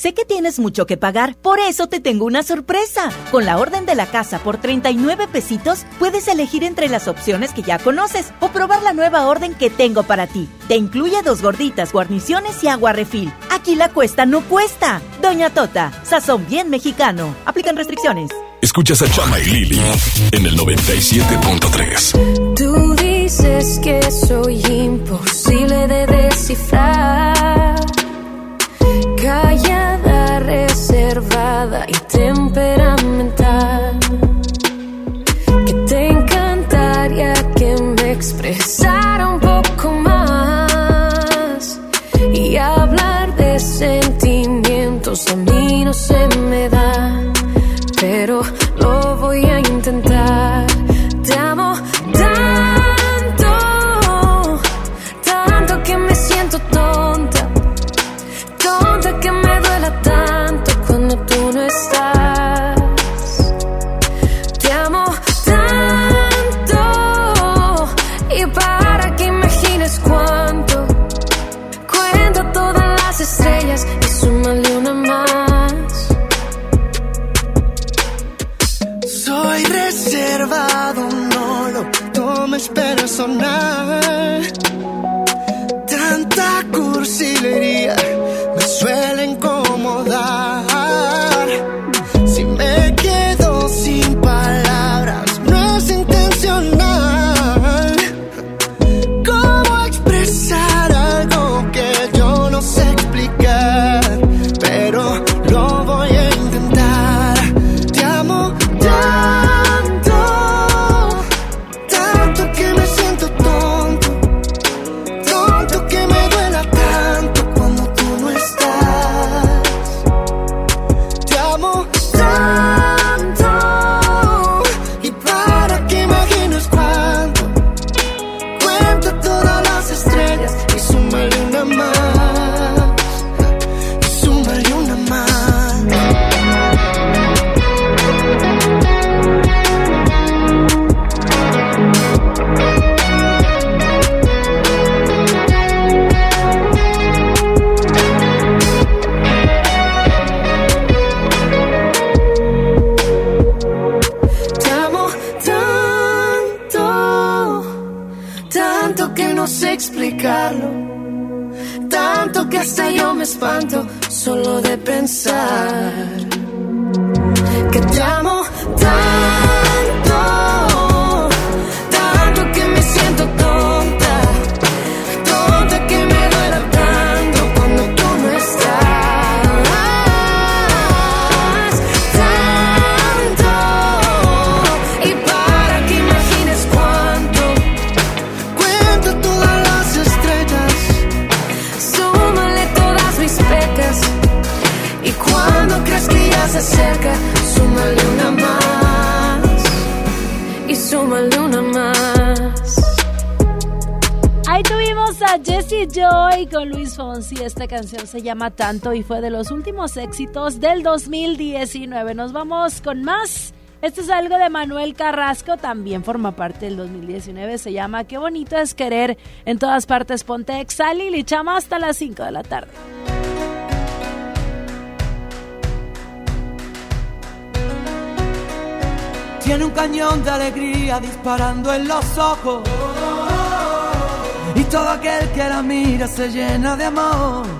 sé que tienes mucho que pagar, por eso te tengo una sorpresa. Con la orden de la casa por 39 pesitos, puedes elegir entre las opciones que ya conoces o probar la nueva orden que tengo para ti. Te incluye dos gorditas, guarniciones y agua refil. Aquí la cuesta no cuesta. Doña Tota, sazón bien mexicano. Aplican restricciones. Escuchas a Chama y Lili en el 97.3. Tú dices que soy imposible de descifrar. Callada, no se me da. Pero canción se llama Tanto y fue de los últimos éxitos del 2019. Nos vamos con más. Esto es algo de Manuel Carrasco, también forma parte del 2019. Se llama Qué bonito es querer. En todas partes ponte Exali y Chama hasta las 5 de la tarde. Tiene un cañón de alegría disparando en los ojos. Y todo aquel que la mira se llena de amor.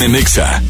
De Nexa.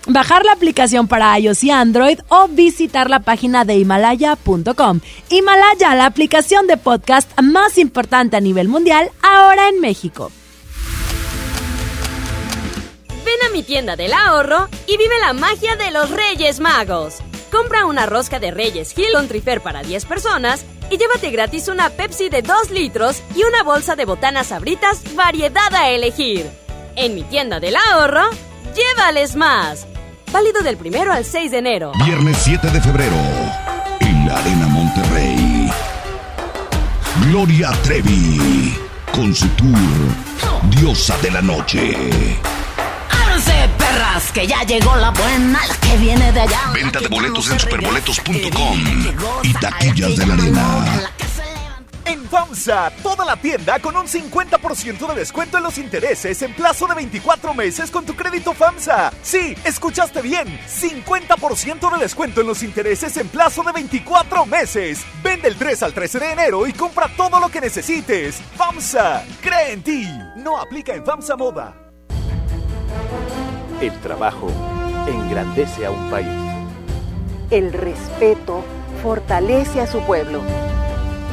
bajar la aplicación para iOS y Android o visitar la página de himalaya.com. Himalaya, la aplicación de podcast más importante a nivel mundial, ahora en México. Ven a mi tienda del ahorro y vive la magia de los Reyes Magos. Compra una rosca de Reyes Hill con Trifer para 10 personas y llévate gratis una Pepsi de 2 litros y una bolsa de botanas sabritas variedad a elegir. En mi tienda del ahorro, llévales más. Válido del primero al 6 de enero. Viernes 7 de febrero, en la Arena Monterrey. Gloria Trevi, con su tour Diosa de la Noche. Ábranse, perras, que ya llegó la buena, la que viene de allá. Venta de boletos en superboletos.com y taquillas de la arena. En FAMSA, toda la tienda con un 50% de descuento en los intereses en plazo de 24 meses con tu crédito FAMSA. Sí, escuchaste bien, 50% de descuento en los intereses en plazo de 24 meses. Vende el 3 al 13 de enero y compra todo lo que necesites. FAMSA, cree en ti. No aplica en FAMSA Moda. El trabajo engrandece a un país. El respeto fortalece a su pueblo.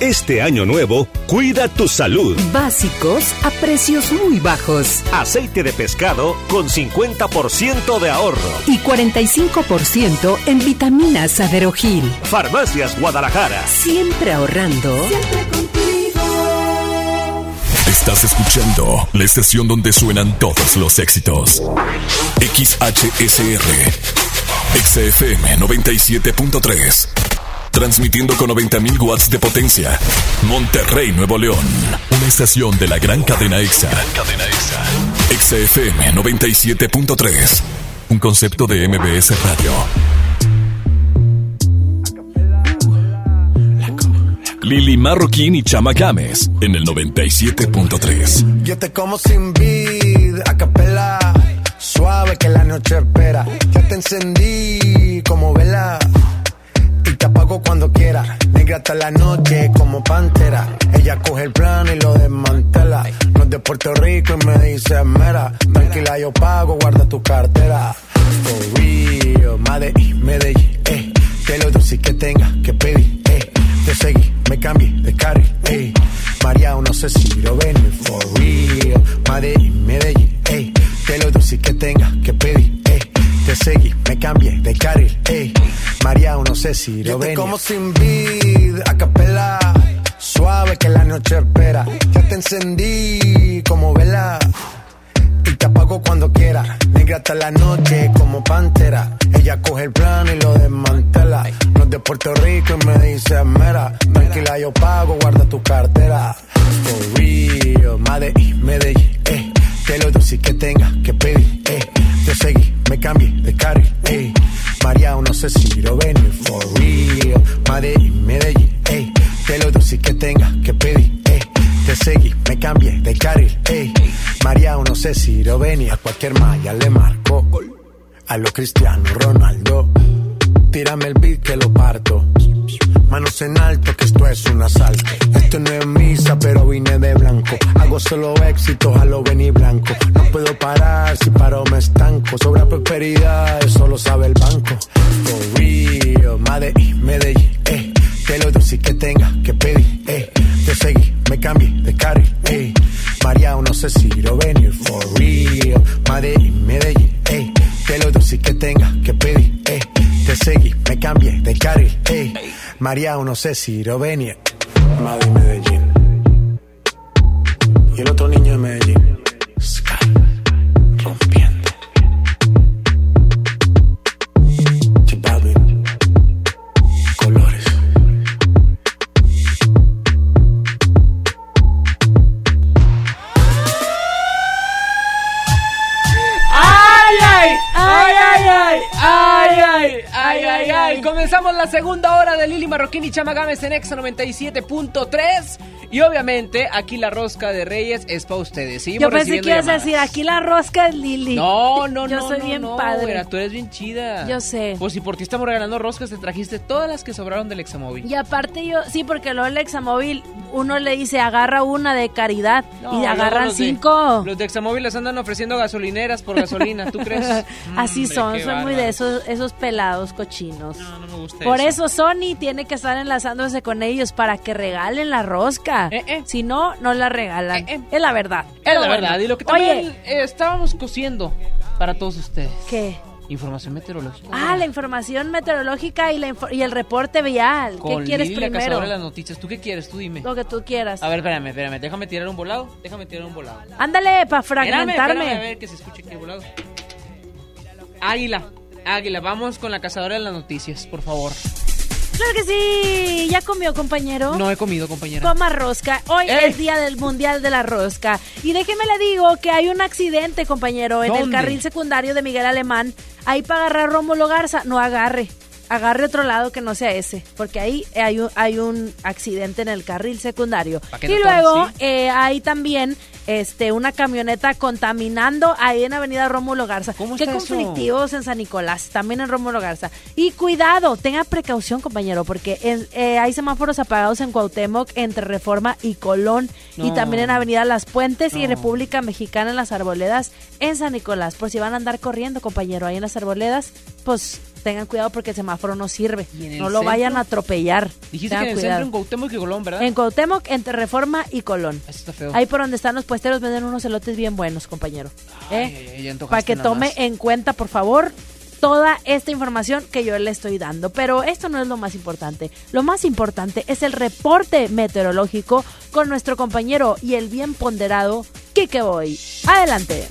Este año nuevo, cuida tu salud. Básicos a precios muy bajos. Aceite de pescado con 50% de ahorro. Y 45% en vitaminas Aderogil. Farmacias Guadalajara. Siempre ahorrando. Siempre Estás escuchando la estación donde suenan todos los éxitos. XHSR. XFM 97.3. Transmitiendo con 90.000 watts de potencia. Monterrey, Nuevo León. Una estación de la gran cadena EXA. cadena EXA. XFM 97.3. Un concepto de MBS Radio. Lili Marroquín y Chama Games en el 97.3. Yo te como sin vid, a. Suave que la noche espera. Ya te encendí como vela. Y te apago cuando quiera. Negra hasta la noche como pantera. Ella coge el plano y lo desmantela. No es de Puerto Rico y me dice mera. Tranquila, yo pago, guarda tu cartera. For real, Medellín, Medellín, eh. Que lo dulce que tenga que pedir, eh. Te seguí, me cambié de carril, eh. María, no sé si lo ven, for real. Medellín, Medellín, eh. Que lo dulce que tenga que pedir, eh. Te seguí, me cambié de carril, eh. María, no sé si lo ven. como sin vid, a capela. Suave que la noche espera. Ya te encendí como vela. Y te apago cuando quiera. Negra hasta la noche como pantera. Ella coge el plano y lo desmantela. No es de Puerto Rico y me dice mera. Tranquila, yo pago, guarda tu cartera. For real, Medellín, Medellín, eh. Que lo dulce que tenga que pedir, eh. Te seguí, me cambié de carril, eh. María, no sé si lo ven, for real. Medellín, Medellín, eh. Que lo dulce que tenga que pedir, eh. Te seguí, me cambié de carril, ey. María, no sé si lo venía. A cualquier malla le marco. A lo Cristiano Ronaldo. Tírame el beat que lo parto. Manos en alto, que esto es un asalto. Esto no es misa, pero vine de blanco. Hago solo éxitos a lo venir blanco. No puedo parar, si paro me estanco. Sobra prosperidad, eso lo sabe el banco. For real, Medellín, Medellín, eh. Que lo dulce que tenga que pedir, eh. Te seguí, me cambié de carril, eh. María, no sé si lo venir, for real. Medellín, Medellín, eh. Que lo dulce que tenga que pedir, eh. Te seguí, me cambié de carril, eh. María, no sé si lo venir. Madrid, Medellín. Y el otro niño de Medellín. Comenzamos la segunda hora de Lili Marroquín y Chama Gámez en Exa 97.3. Y obviamente, aquí la rosca de Reyes es para ustedes. Seguimos Yo pensé que ibas a decir, aquí la rosca es Lili. No, no, Yo no. soy no, bien no, padre. güera, tú eres bien chida. Yo sé. Pues si por ti estamos regalando roscas, te trajiste todas las que sobraron del Examóvil. Y aparte yo, sí, porque luego el examóvil, uno le dice, agarra una de caridad No, y agarran los de- cinco. los de Examóvil les andan ofreciendo gasolineras por gasolina, ¿tú crees? Así son, son muy de esos, esos pelados cochinos. No, no me gusta Por eso. eso Sony tiene que estar enlazándose con ellos para que regalen la rosca. Eh, Si no, no la regalan. Es la verdad. Es Pero la bueno. verdad. Y lo que también Oye, eh, estábamos cosiendo para todos ustedes. ¿qué? Información meteorológica. Ah, la información meteorológica y, la y el reporte vial. Con ¿Qué quieres Lili, la primero? cazadora de las noticias. ¿Tú qué quieres? Tú dime. Lo que tú quieras. A ver, espérame, espérame. Déjame tirar un volado. Déjame tirar un volado. Ándale, para Espérame, fragmentarme. espérame, a ver que se escuche aquí el volado. Águila. Águila, vamos con la cazadora de las noticias, por favor. Claro que sí. ¿Ya comió, compañero? No he comido, compañera. Coma rosca. Hoy ¡Ey! es día del Mundial de la Rosca. Y déjeme le digo que hay un accidente, compañero, en el carril secundario de Miguel Alemán. Ahí para agarrar Rómulo Garza. No agarre. Agarre otro lado que no sea ese. Porque ahí hay un, hay un accidente en el carril secundario. ¿Pa' qué Y no luego sí? eh, hay también este una camioneta contaminando ahí en Avenida Rómulo Garza. Qué está eso? conflictivos en San Nicolás, también en Rómulo Garza. Y cuidado, tenga precaución, compañero, porque en- eh, hay semáforos apagados en Cuauhtémoc entre Reforma y Colón y también en Avenida Las Puentes y. República Mexicana en las Arboledas en San Nicolás. Por si van a andar corriendo, compañero, ahí en las Arboledas, pues tengan cuidado porque el semáforo no sirve. ¿Y en el No lo vayan a atropellar. Dijiste Tengan que en el cuidado. centro en Cuauhtémoc y Colón, ¿verdad? En Cuauhtémoc, entre Reforma y Colón. Eso está feo. Ahí por donde están los puesteros venden unos elotes bien buenos, compañero. ¿Eh? Para que tome más. en cuenta, por favor, toda esta información que yo le estoy dando. Pero esto no es lo más importante. Lo más importante es el reporte meteorológico con nuestro compañero y el bien ponderado Kike Boy. Adelante.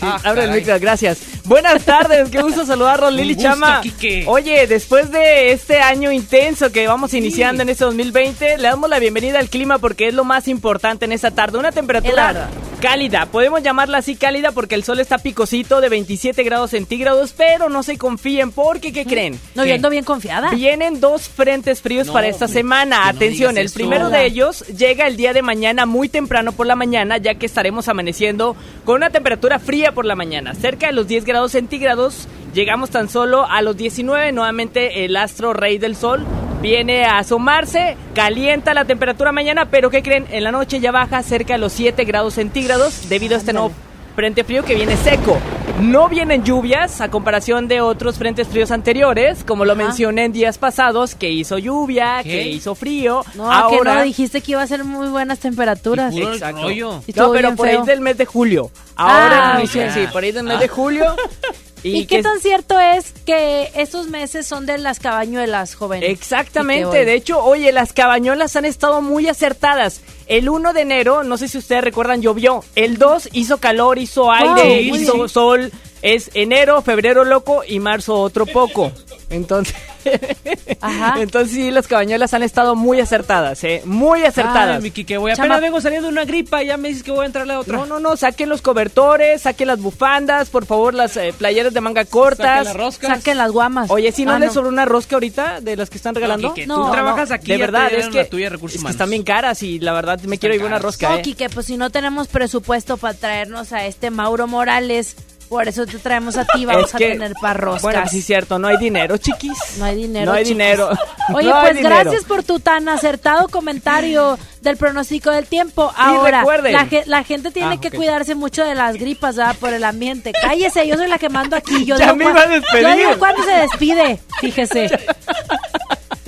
Abre el micro, gracias. Buenas tardes, qué gusto saludarlos, Lili gusto, Chama. Quique. Oye, después de este año intenso que vamos iniciando en este 2020, le damos la bienvenida al clima porque es lo más importante en esta tarde. Una temperatura. Cálida, podemos llamarla así cálida porque el sol está picosito de 27 grados centígrados, pero no se confíen porque, ¿qué creen? No, yo ando bien confiada. Vienen dos frentes fríos No, para esta hombre, semana. no Atención, el eso. primero de ellos llega el día de mañana muy temprano por la mañana, ya que estaremos amaneciendo con una temperatura fría por la mañana, cerca de los 10 grados centígrados. Llegamos tan solo a los 19, nuevamente el astro rey del sol viene a asomarse, calienta la temperatura mañana, pero ¿qué creen? En la noche ya baja cerca de los 7 grados centígrados debido a este nuevo frente frío que viene seco. No vienen lluvias a comparación de otros frentes fríos anteriores, como lo Ajá. mencioné en días pasados, que hizo lluvia, ¿Qué? que hizo frío. No, Ahora, que no dijiste que iba a ser muy buenas temperaturas. Y Exacto. rollo. Y estuvo No, pero por ahí del mes de julio. Ahora, Ah, sí, por ahí del mes de julio. ¿Y, qué tan cierto es que estos meses son de las cabañuelas jóvenes? Exactamente, de hecho, oye, las cabañolas han estado muy acertadas. El 1 de enero, no sé si ustedes recuerdan, llovió. El 2 hizo calor, hizo aire, hizo sol. Es enero, febrero loco y marzo otro poco. Entonces, Ajá. entonces sí, las cabañolas han estado muy acertadas, ¿eh? Muy acertadas. Ay, mi Quique, voy apenas vengo saliendo de una gripa y ya me dices que voy a entrarle a otra. No, no, no, saquen los cobertores, saquen las bufandas, por favor, las eh, playeras de manga cortas. Saquen las roscas. Saquen las guamas. Oye, si no Ah, les sobró una rosca ahorita de las que están regalando. Quique, tú trabajas aquí, De verdad, es que, tuya es que están bien caras y la verdad me quiero ir una rosca, No, eh. Quique, pues si no tenemos presupuesto para traernos a este Mauro Morales, Por eso te traemos a ti, vamos Es a tener parroscas. Bueno, sí es cierto, no hay dinero, chiquis. No hay dinero. No hay dinero. Oye, No pues dinero. gracias por tu tan acertado comentario del pronóstico del tiempo. Ahora, la, ge- la gente tiene Ah, que cuidarse mucho de las gripas, ¿verdad? Por el ambiente. Cállese, yo soy la que mando aquí. Yo Ya digo me iba a despedir. Yo digo cuándo se despide, fíjese.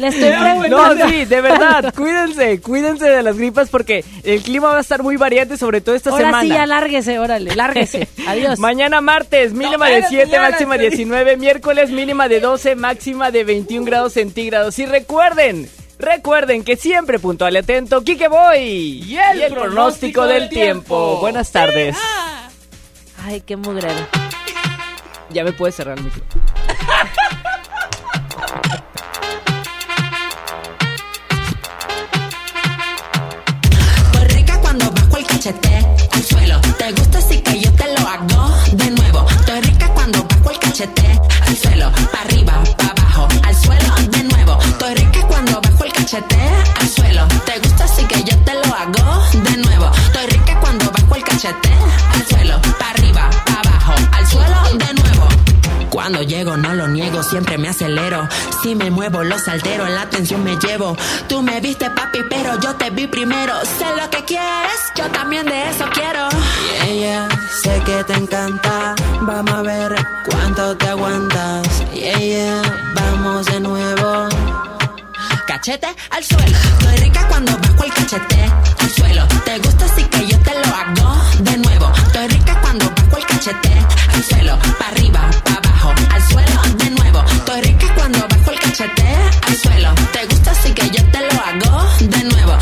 Le estoy preguntando. No, sí, de verdad, cuídense, cuídense de las gripas porque el clima va a estar muy variante, sobre todo esta Ahora semana. sí, ya lárguese, órale, lárguese. Adiós. Mañana martes, mínima de espérate, 7, ya la máxima despedí. 19. Miércoles, mínima de 12, máxima de 21 grados centígrados. Y recuerden, recuerden que siempre puntual y atento, Kike Boy. Y el, pronóstico del tiempo. Buenas tardes. Ay, qué mugrero. Ya me puedes cerrar el micro. al suelo. Te gusta así que yo te lo hago de nuevo. Estoy rica cuando bajo el cachete al suelo. Pa' arriba, pa' abajo, al suelo de nuevo. Estoy rica cuando bajo el cachete al suelo. Te gusta así que yo te lo hago de nuevo. Estoy rica cuando bajo el cachete al suelo. Pa' arriba, pa' abajo, al suelo de nuevo. Cuando llego no lo niego, siempre me acelero. Si me muevo los altero, la atención me llevo. Tú me viste papi, pero yo te vi primero. Sé lo que quieres, yo también de eso quiero. Yeah, yeah, sé que te encanta. Vamos a ver cuánto te aguantas. Yeah, yeah, vamos de nuevo. Cachete al suelo. Estoy rica cuando bajo el cachete al suelo. Te gusta así que yo te lo hago de nuevo. Estoy rica cuando bajo el cachete al suelo. Pa' arriba, de nuevo. Estoy rica cuando bajo el cachete al suelo. Te gusta así que yo te lo hago de nuevo.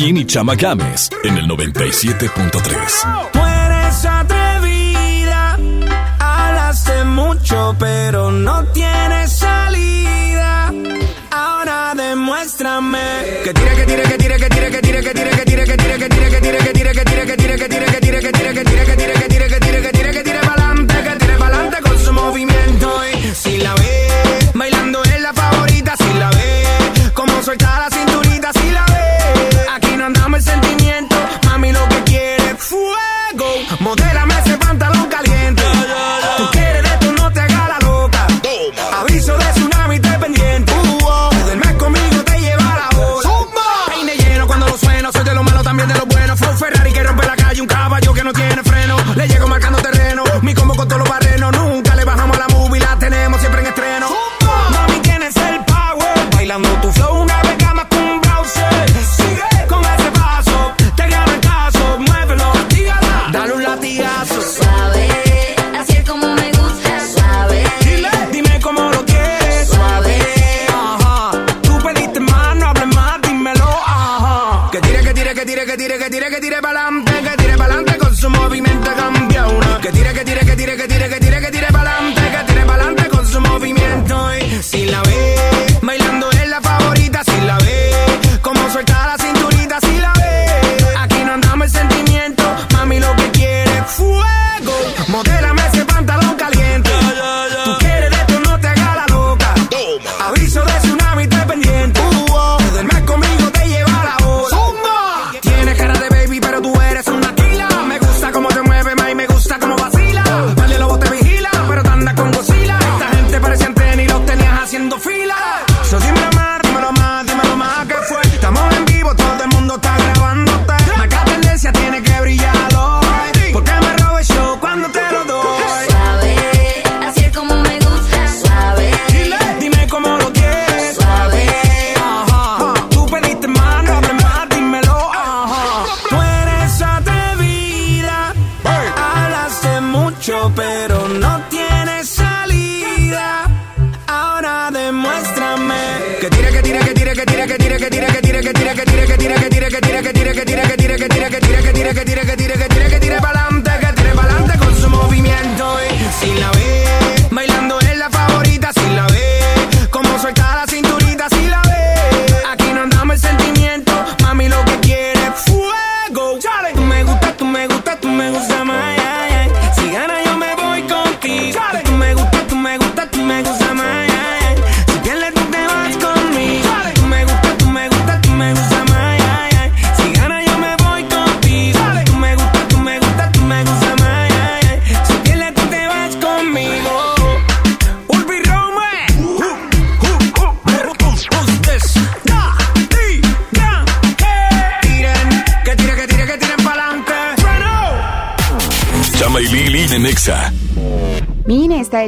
Marroquín y Chama Games en el 97.3. Tú eres atrevida, hablaste mucho, pero no tienes salida. Ahora demuéstrame que tira, que tira, que tira,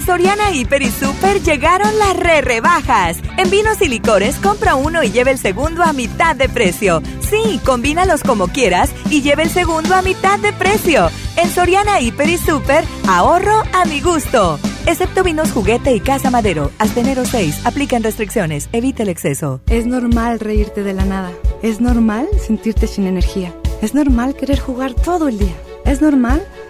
En Soriana Hiper y Super llegaron las re rebajas. En vinos y licores compra uno y lleva el segundo a mitad de precio. Sí, combínalos como quieras y lleva el segundo a mitad de precio. En Soriana Hiper y Super, ahorro a mi gusto. Excepto vinos juguete y casa madero. Hasta enero 6. Aplican restricciones. Evita el exceso. Es normal reírte de la nada. Es normal sentirte sin energía. Es normal querer jugar todo el día. Es normal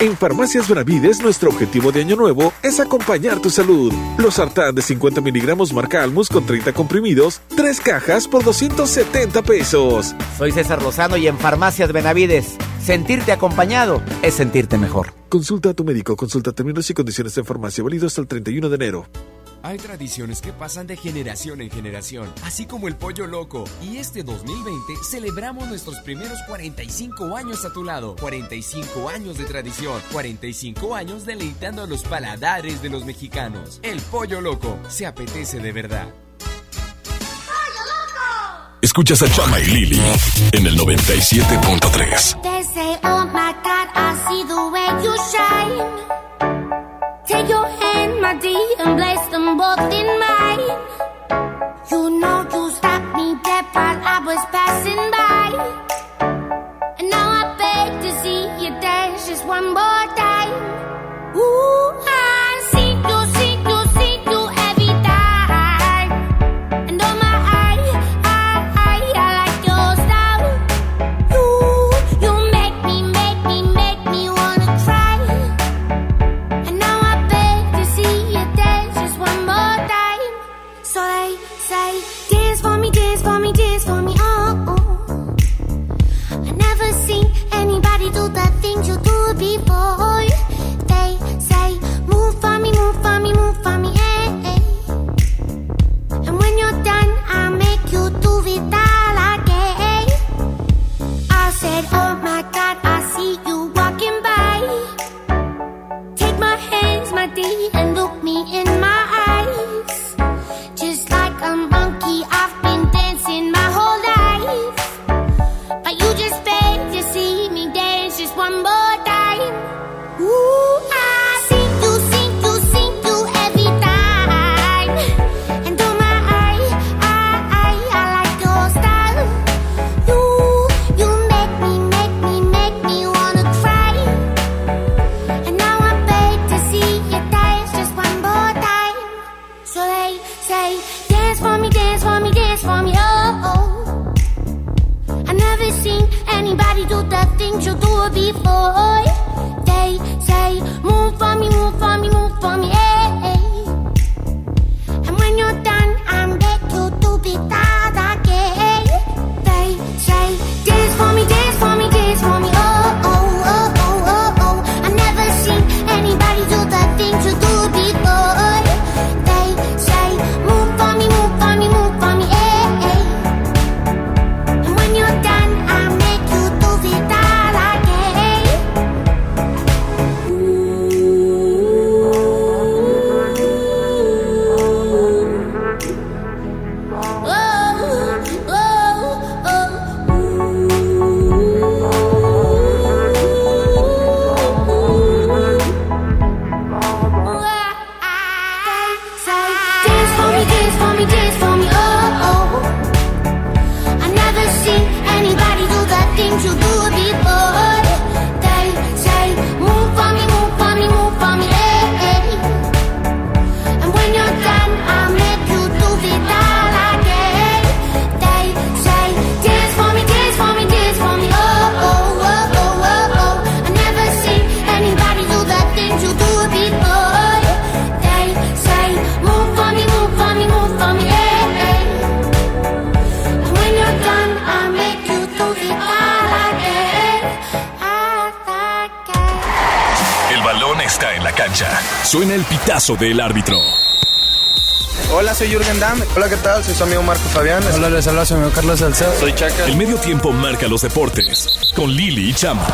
En Farmacias Benavides, nuestro objetivo de año nuevo es acompañar tu salud. Los sartán de 50 miligramos marca Almus con 30 comprimidos, 3 cajas por 270 pesos. Soy César Lozano y en Farmacias Benavides, sentirte acompañado es sentirte mejor. Consulta a tu médico, consulta términos y condiciones en farmacia, válido hasta el 31 de enero. Hay tradiciones que pasan de generación en generación, así como el pollo loco. Y este 2020 celebramos nuestros primeros 45 años a tu lado. 45 años de tradición, 45 años deleitando a los paladares de los mexicanos. El pollo loco se apetece de verdad. Escuchas a Chama y Lili en el 97.3. and place them both in mine. Del árbitro. Hola, soy Jürgen Damm. Hola, ¿qué tal? Soy su amigo Marco Fabián. Hola, les habla su amigo Carlos Salcedo. Soy Chaca. El medio tiempo marca los deportes con Lili y Chama.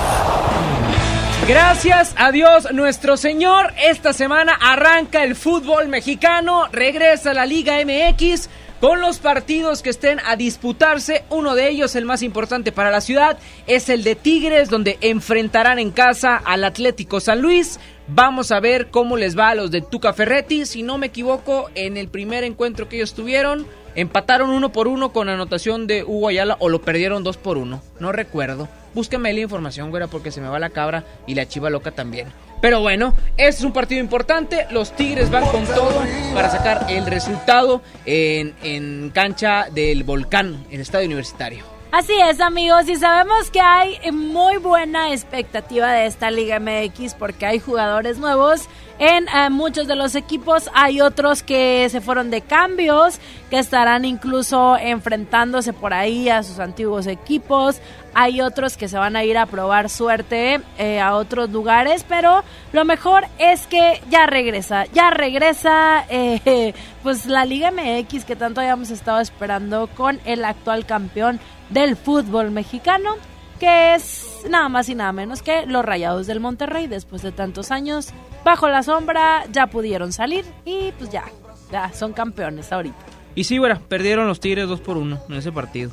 Gracias a Dios nuestro Señor, esta semana arranca el fútbol mexicano, regresa la Liga MX con los partidos que estén a disputarse. Uno de ellos, el más importante para la ciudad, es el de Tigres, donde enfrentarán en casa al Atlético San Luis. Vamos a ver cómo les va a los de Tuca Ferretti. Si no me equivoco, en el primer encuentro que ellos tuvieron, empataron uno por uno con anotación de Hugo Ayala o lo perdieron dos por uno. No recuerdo. Búsqueme la información, güera, porque se me va la cabra y la chiva loca también. Pero bueno, este es un partido importante. Los Tigres van con todo para sacar el resultado en, en cancha del Volcán, en el estadio universitario. Así es, amigos, y sabemos que hay muy buena expectativa de esta Liga MX porque hay jugadores nuevos en eh, muchos de los equipos. Hay otros que se fueron de cambios, que estarán incluso enfrentándose por ahí a sus antiguos equipos. Hay otros que se van a ir a probar suerte eh, a otros lugares, pero lo mejor es que ya regresa, ya regresa eh, pues la Liga MX que tanto habíamos estado esperando con el actual campeón del fútbol mexicano, que es nada más y nada menos que los Rayados del Monterrey. Después de tantos años, bajo la sombra, ya pudieron salir y pues ya, ya son campeones ahorita. Y sí, güera, perdieron los Tigres 2 por 1 en ese partido.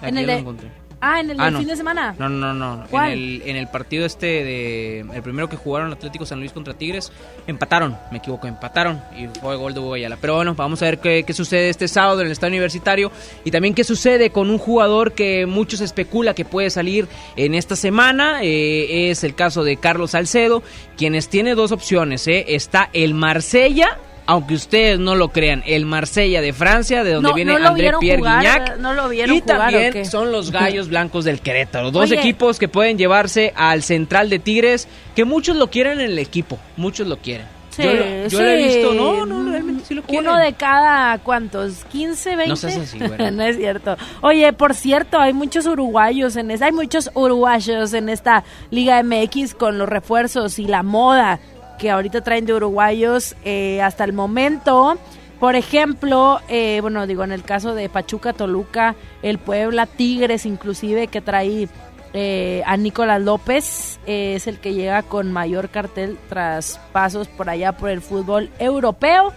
Aquí En el lo encontré. Ah, en el Ah, no. fin de semana. No, no, no, no. En ¿Cuál? el, en el partido este de. El primero que jugaron Atlético San Luis contra Tigres, empataron. Me equivoco, empataron. Y fue gol de Hugo Ayala. Pero bueno, vamos a ver qué, qué sucede este sábado en el estadio universitario. Y también qué sucede con un jugador que muchos especula que puede salir en esta semana. Eh, es el caso de Carlos Salcedo, quienes tiene dos opciones. eh. Está el Marsella. Aunque ustedes no lo crean, el Marsella de Francia, de donde No- viene no André Pierre jugar, Guignac. ¿no lo vieron y jugar también son los Gallos Blancos del Querétaro. Dos Oye. equipos que pueden llevarse al central de Tigres, que muchos lo quieren en el equipo, muchos lo quieren. Sí, yo lo, yo lo he visto, no, no, realmente sí lo quieren. Uno de cada, ¿cuántos? ¿15, 20? No seas así, güera. no es cierto. Oye, por cierto, hay muchos uruguayos en esta, hay muchos uruguayos en esta Liga MX con los refuerzos y la moda que ahorita traen de uruguayos eh, hasta el momento. Por ejemplo, eh, bueno, digo, en el caso de Pachuca, Toluca, el Puebla, Tigres, inclusive, que trae eh, a Nicolás López, eh, es el que llega con mayor cartel tras pasos por allá por el fútbol europeo.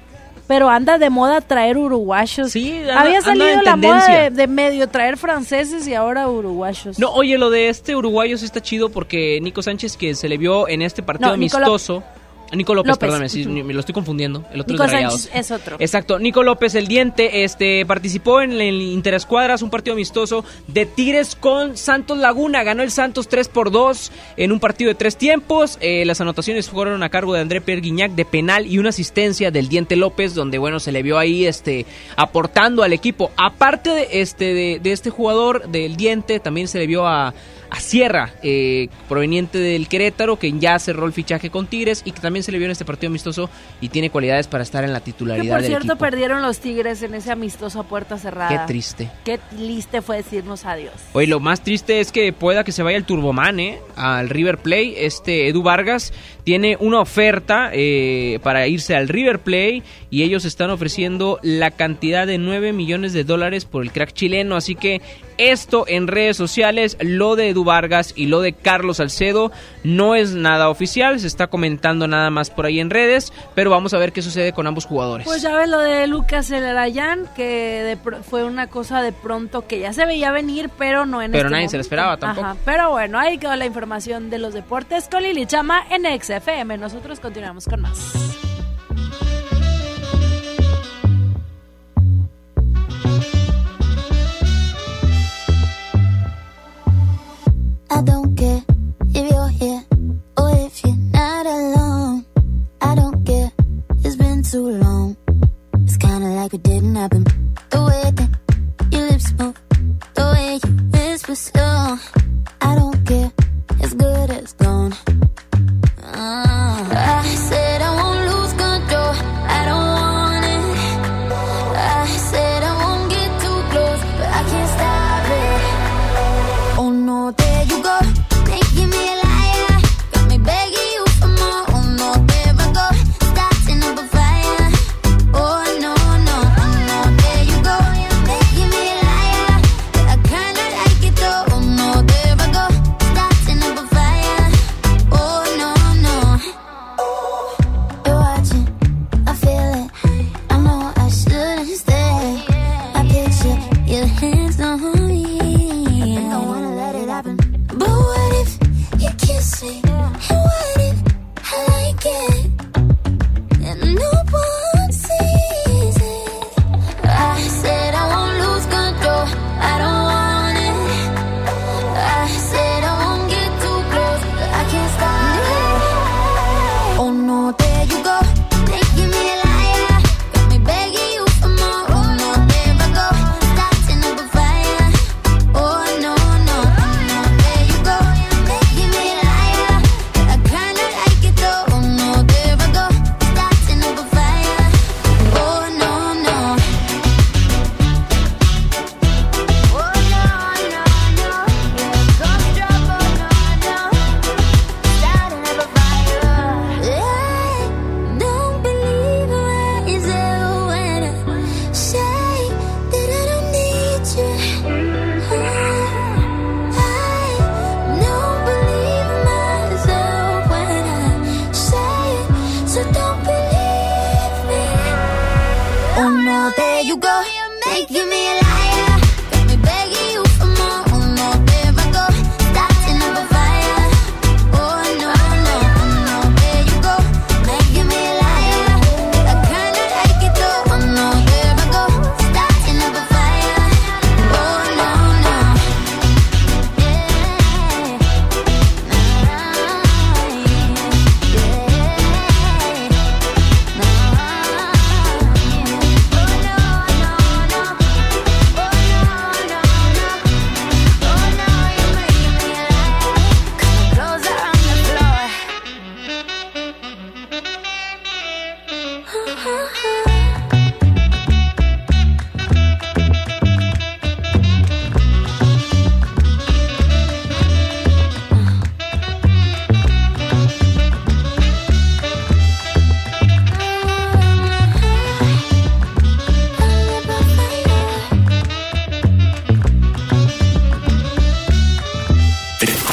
Pero anda de moda traer uruguayos. Sí, anda- Había salido la moda de, de medio traer franceses y ahora uruguayos. No, oye, lo de este uruguayo sí está chido porque Nico Sánchez, que se le vio en este partido No, amistoso. Nico López, López. perdóname, sí, me lo estoy confundiendo. El otro Nico es Rayados. Es otro. Exacto, Nico López, el diente, este participó en el Interescuadras, un partido amistoso de Tigres con Santos Laguna. Ganó el Santos 3 por 2 en un partido de tres tiempos. Eh, las anotaciones fueron a cargo de André Pierre Guignac de penal y una asistencia del diente López, donde bueno, se le vio ahí este aportando al equipo. Aparte de este, de, de este jugador del diente, también se le vio a. A Sierra, eh, proveniente del Querétaro, que ya cerró el fichaje con Tigres y que también se le vio en este partido amistoso y tiene cualidades para estar en la Que titularidad por del cierto equipo. perdieron los Tigres en ese amistoso a puerta cerrada. Qué triste. Qué triste fue decirnos adiós. Oye, lo más triste es que pueda que se vaya el Turboman, ¿eh? Al River Play. Este Edu Vargas tiene una oferta eh, para irse al River Play y ellos están ofreciendo la cantidad de 9 millones de dólares por el crack chileno. Así que esto en redes sociales, lo de Edu Vargas y lo de Carlos Salcedo, no es nada oficial. Se está comentando nada más por ahí en redes, pero vamos a ver qué sucede con ambos jugadores. Pues ya ves lo de Lucas Elarayán, que de fue una cosa de pronto que ya se veía venir, pero no en Pero este nadie se lo esperaba tampoco. Ajá, pero bueno, ahí quedó la información de los deportes con Lili Chama en XFM. Nosotros continuamos con más. I don't care if you're here or if you're not alone. I don't care, it's been too long. It's kinda like it didn't happen.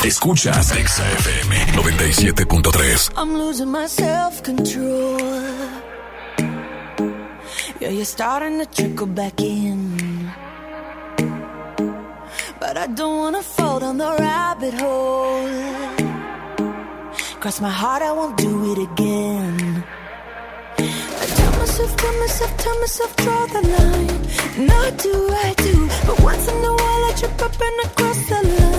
Escuchas Exa FM 97.3. I'm losing my self control. Yeah, you're starting to trickle back in. But I don't wanna fall down the rabbit hole. Cross my heart, I won't do it again. I tell myself, tell myself, tell myself, draw the line. Do, I do. But once in a while, I trip up and across the line.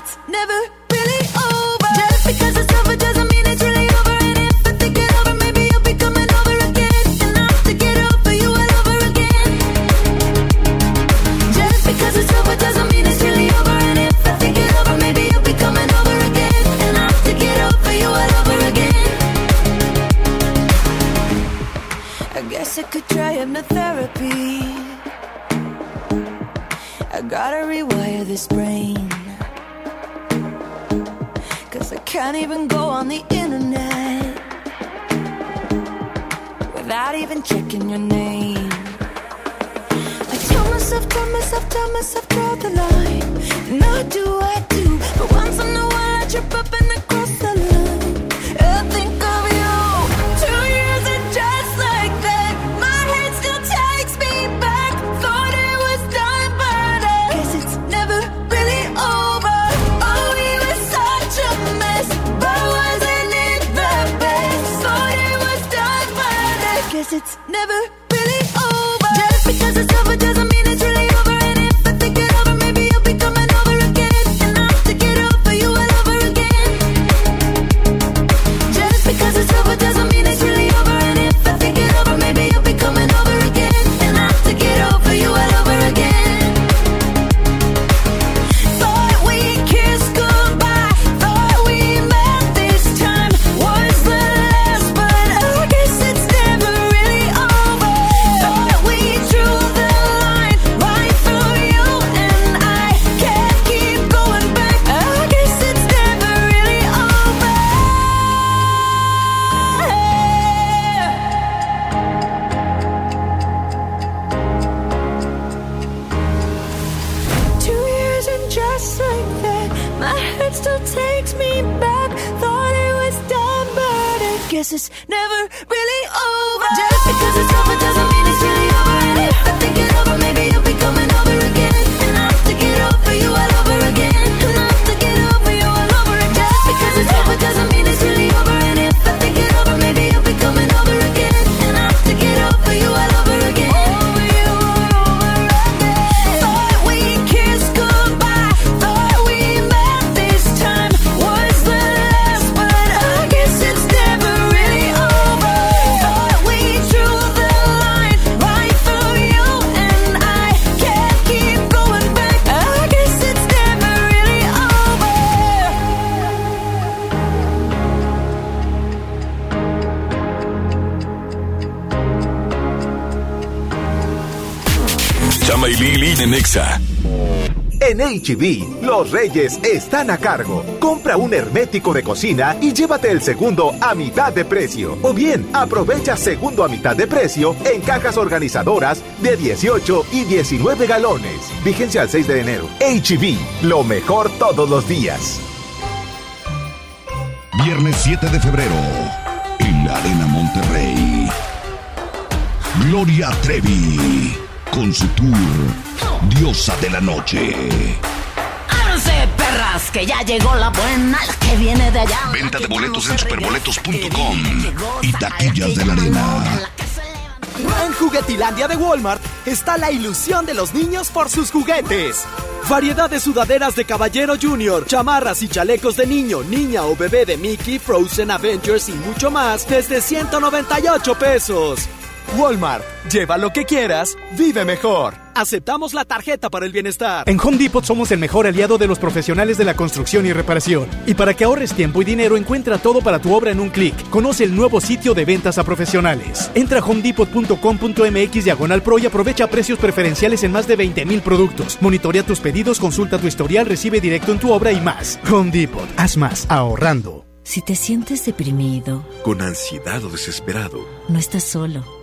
it's never really over. Just because it's over doesn't mean it's really over. And if I think it over, maybe you'll be coming over again. And I have to get over you all over again. Just because it's over doesn't mean it's really over. And if I think it over, maybe you'll be coming over again. And I have to get over you all over again. I guess I could try hypnotherapy. I gotta rewire this brain can't even go on the internet without even checking your name. I tell myself, tell myself, tell myself, draw the line. And I do, I do. But once in a while, I trip up and I cross the En Exa. En HB, los reyes están a cargo. Compra un hermético de cocina y llévate el segundo a mitad de precio. O bien, aprovecha segundo a mitad de precio en cajas organizadoras de 18 y 19 galones. Vigencia al 6 de enero. HB, lo mejor todos los días. Viernes 7 de febrero, en la Arena Monterrey. Gloria Trevi con su tour Diosa de la Noche. Ábranse, perras, que ya llegó la buena, la que viene de allá. Venta de boletos en superboletos.com y taquillas de la arena. En Juguetilandia de Walmart está la ilusión de los niños por sus juguetes. Variedad de sudaderas de Caballero Junior, chamarras y chalecos de niño, niña o bebé de Mickey, Frozen, Avengers y mucho más desde 198 pesos. Walmart, lleva lo que quieras, vive mejor. Aceptamos la tarjeta para el bienestar. En Home Depot somos el mejor aliado de los profesionales de la construcción y reparación. Y para que ahorres tiempo y dinero, encuentra todo para tu obra en un clic. Conoce el nuevo sitio de ventas a profesionales. Entra a homedepot.com.mx diagonal pro y aprovecha precios preferenciales en más de 20 mil productos. Monitorea tus pedidos, consulta tu historial, recibe directo en tu obra y más. Home Depot, haz más, ahorrando. Si te sientes deprimido, con ansiedad o desesperado, no estás solo.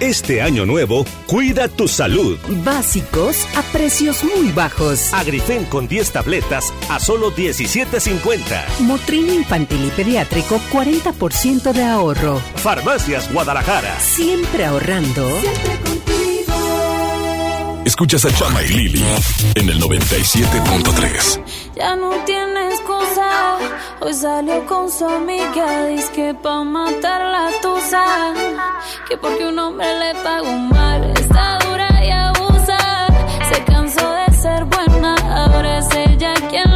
Este año nuevo, cuida tu salud. Básicos a precios muy bajos. Agrifen con 10 tabletas a solo 17.50. Motrin infantil y pediátrico, 40% de ahorro. Farmacias Guadalajara. Siempre ahorrando. Siempre contigo. Escuchas a Chama y Lili en el 97.3. Ya no tiene excusa. Hoy salió con su amiga. Dice que pa' matar la tusa. Que porque un hombre le pagó mal. Está dura y abusa. Se cansó de ser buena. Ahora es ella quien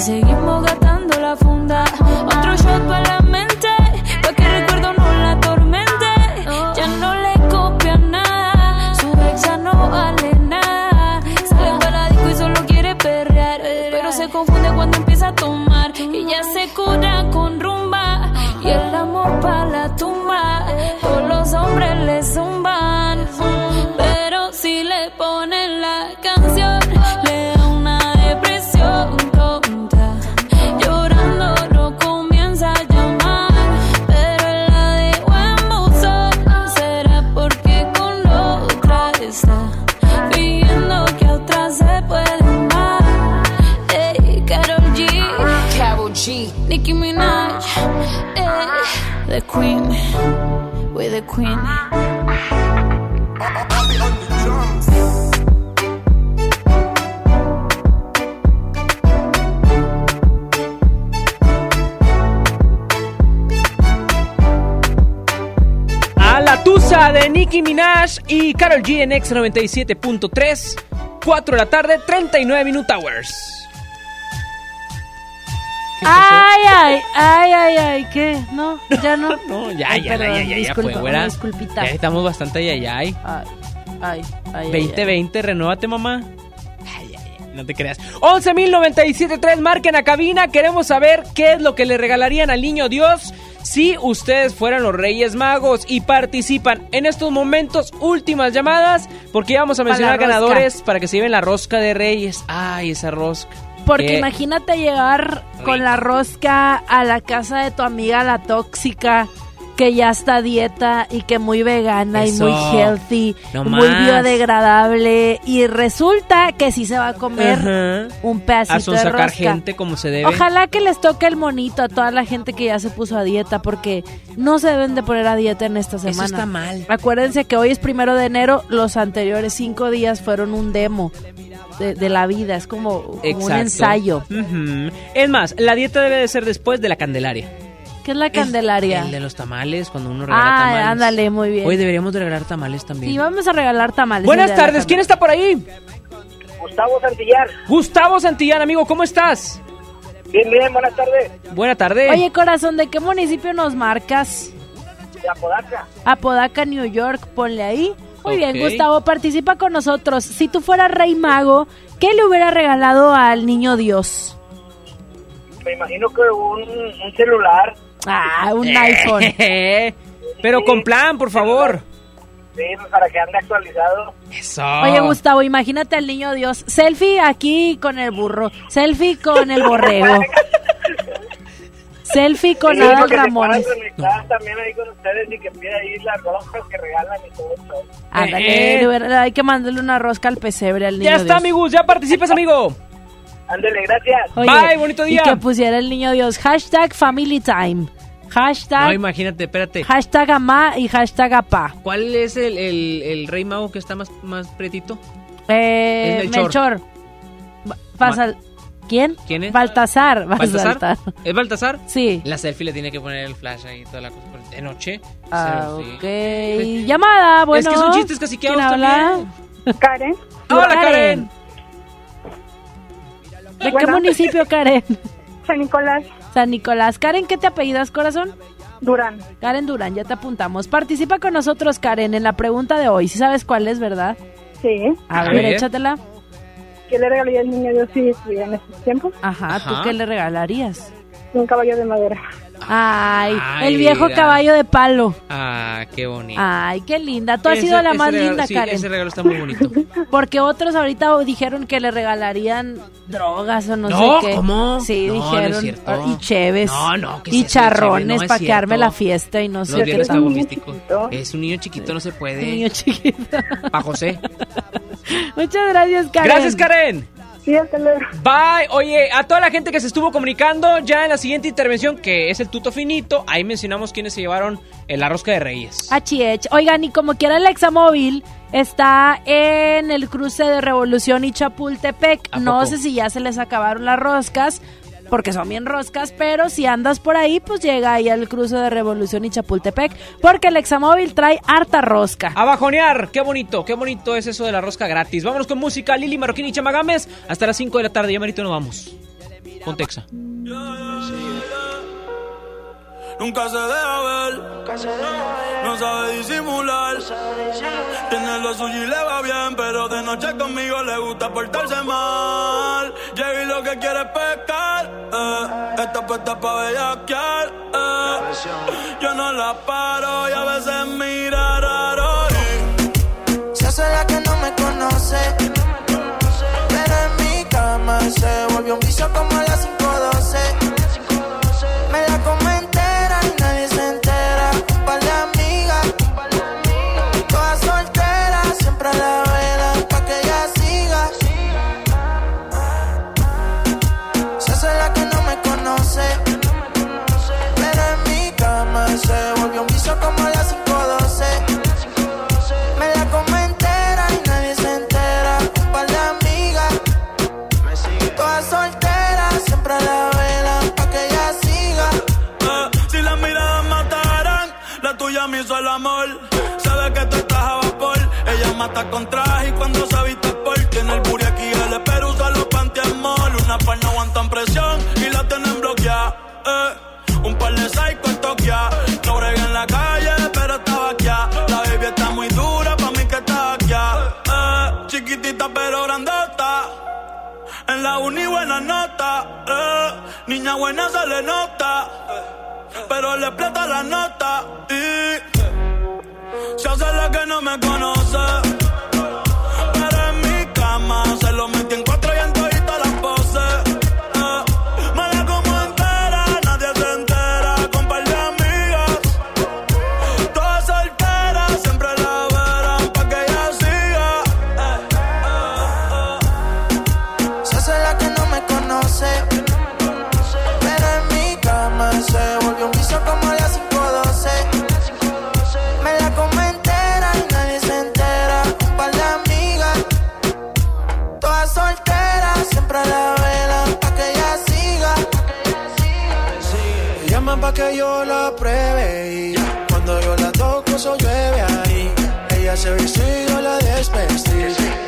seguimos gastando la funda. queen, we're the queen. A la tusa de Nicki Minaj y Carol G en X97.3, 4 de la tarde, 39 Minute Hours. Ay, ay, ay, ay, ay, ¿qué? No, ya no. No, ya, Ay, ya, ya, perdón, ya, ya, ya disculpa, fue, una güera. disculpita. Ya estamos bastante ay, ay, ay. Ay, ay, ay. 2020, renuévate, mamá. Ay, ay, ay, no te creas. 11.097.3, marquen a cabina. Queremos saber qué es lo que le regalarían al niño Dios si ustedes fueran los Reyes Magos y participan en estos momentos. Últimas llamadas, porque ya vamos a mencionar ganadores para que se lleven la rosca de Reyes. Ay, esa rosca. Porque Qué imagínate llegar con la rosca a la casa de tu amiga la tóxica que ya está a dieta y que muy vegana y muy Eso. healthy, No muy más. biodegradable y resulta que sí se va a comer un A pedacito de rosca. gente como se debe. Ojalá que les toque el monito a toda la gente que ya se puso a dieta, porque no se deben de poner a dieta en esta semana. está mal. Acuérdense que hoy es primero de enero, los anteriores cinco días fueron un demo de, de la vida, es como, como un ensayo. Es más, la dieta debe de ser después de la Candelaria. ¿Qué es la Candelaria? El de los tamales, cuando uno regala Ah, tamales. ándale, muy bien. Hoy deberíamos de regalar tamales también. Sí, vamos a regalar tamales. Buenas tardes, ¿quién está por ahí? Gustavo Santillán. Gustavo Santillán, amigo, ¿cómo estás? Bien, bien, buenas tardes. Buena tarde. Oye, corazón, ¿de qué municipio nos marcas? De Apodaca. Apodaca, New York, ponle ahí. Muy bien. Gustavo, participa con nosotros. Si tú fueras rey mago, ¿qué le hubiera regalado al niño Dios? Me imagino que un, un celular. Ah, un iPhone. Pero con plan, por favor. Sí, pues, para que ande actualizado. Eso. Oye, Gustavo, imagínate al niño Dios. Selfie aquí con el burro. Selfie con el borrego. Selfie con Sí, Adal Ramones. también ahí con ustedes y que pida ahí las roscas que regalan y todo eso. Ándale, de verdad, hay que mandarle una rosca al pesebre al niño Ya está, Dios. amigos, ya participas, amigo. Ándele, gracias. Oye, Bye, bonito día. Y que pusiera el niño Dios. Hashtag family time. Hashtag, No, imagínate, espérate. hashtag ama y hashtag apa. ¿Cuál es el, el, el rey mago que está más, más pretito? Eh, Es Melchor. ¿Quién? ¿Quién es? Baltasar. ¿Baltasar? Baltasar. ¿Es Baltasar? Sí. La selfie le tiene que poner el flash ahí toda la cosa. De noche. Ah, Selfie. ok. Llamada, bueno. Es que son chistes ¿Quién habla? también. Karen. Hola, Karen. ¿De qué Bueno. municipio, Karen? San Nicolás. San Nicolás. Karen, ¿qué te apellidas, corazón? Durán. Karen Durán, ya te apuntamos. Participa con nosotros, Karen, en la pregunta de hoy. Si sabes cuál es, ¿verdad? Sí. A, ver. échatela. ¿Qué le regalaría al niño Dios si estuviera en estos tiempos? Ajá, Ajá. ¿tú qué le regalarías? Un caballo de madera. Ay, Ay, el viejo mira. caballo de palo. Ah, qué bonito. Ay, qué linda. Tú has Ese- sido la ese más regalo- linda, sí, Karen. Ese regalo está muy bonito. Porque otros ahorita dijeron que le regalarían drogas o no, No, sé qué. ¿cómo? Sí, No, no es dijeron. cierto. y cheves. No, no, ¿qué es Y eso charrones? No es para que arme cierto. la fiesta y no Los sé qué. viernes tanto. cabo místico. Es un niño chiquito, no se puede. Niño chiquito. Pa' José. Muchas gracias, Karen. Gracias, Karen. Sí, hasta luego. Bye. Oye, a toda la gente que se estuvo comunicando, ya en la siguiente intervención, que es el tuto finito, ahí mencionamos quiénes se llevaron eh, la rosca de Reyes. HH. Oigan, y como quiera el examóvil está en el cruce de Revolución y Chapultepec. ¿A No poco? sé si ya se les acabaron las roscas, porque son bien roscas, pero si andas por ahí, pues llega ahí al cruce de Revolución y Chapultepec, porque el examóvil trae harta rosca. A bajonear, qué bonito, qué bonito es eso de la rosca gratis. Vámonos con música, Lili Marroquín y Chamagames, hasta las 5 de la tarde, ya merito nos vamos. Pontexa. Nunca se deja ver, no sabe disimular. Tiene lo suyo y le va bien, pero de noche conmigo le gusta portarse mal. Llega y lo que quiere es pescar, eh. está puesta pa' bellaquear. eh. Yo no la paro y a veces mira raro. Se hace la que no me conoce. Pero en mi cama se volvió un vicio como a las Con traje y cuando se viste por. Tiene el booty aquí, el pero usa los panty mall. Una par no aguantan presión y la tienen bloqueada. Eh. Un par de psycho en Tokia. No bregué en la calle, pero estaba aquí. La baby está muy dura, pa' mí que está aquí. Eh. Chiquitita pero grandota. En la uni buena nota. Eh. Niña buena se le nota. Pero le explota la nota. Y se hace la que no me conoce. Se viste y yo la despestí.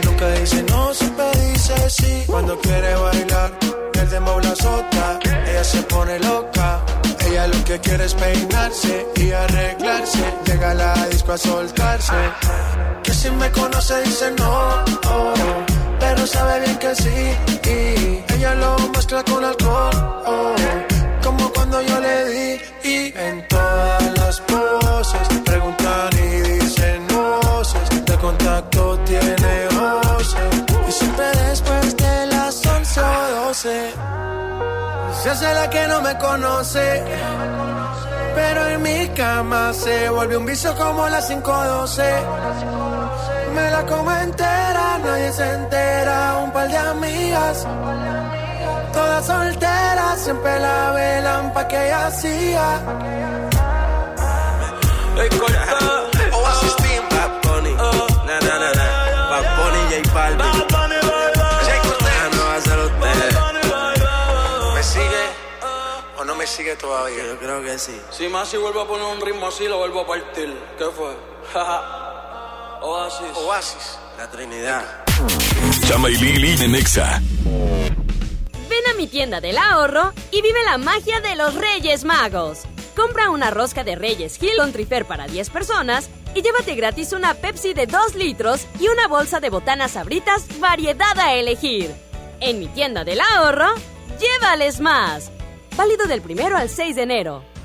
Nunca dice no, siempre dice sí. Cuando quiere bailar, el dembow la azota. Ella se pone loca. Ella lo que quiere es peinarse y arreglarse. Llega a la disco a soltarse. Que si me conoce dice no, oh, pero sabe bien que sí. Y ella lo mezcla con alcohol, oh, como cuando yo le di. Y en todas las poses preguntan y dicen contacto tiene voces. Y siempre después de las 11 o 12. Se hace la que no me conoce. Pero en mi cama se vuelve un vicio como las 512. Me la como entera, nadie se entera. Un par de amigas, todas solteras, siempre la velan pa' que ella siga. Oasis Balvin. Ah, no va a ser usted. ¿Me sigue o no me sigue todavía? Yo creo que sí. Si más si vuelvo a poner un ritmo así, lo vuelvo a partir. ¿Qué fue? Oasis. Oasis, la Trinidad. Chama y Lili Nexa. Ven a mi tienda del ahorro y vive la magia de los Reyes Magos. Compra una rosca de Reyes Hill Trifer para 10 personas y llévate gratis una Pepsi de 2 litros y una bolsa de botanas sabritas variedad a elegir. En mi tienda del ahorro, llévales más. Válido del primero al 6 de enero.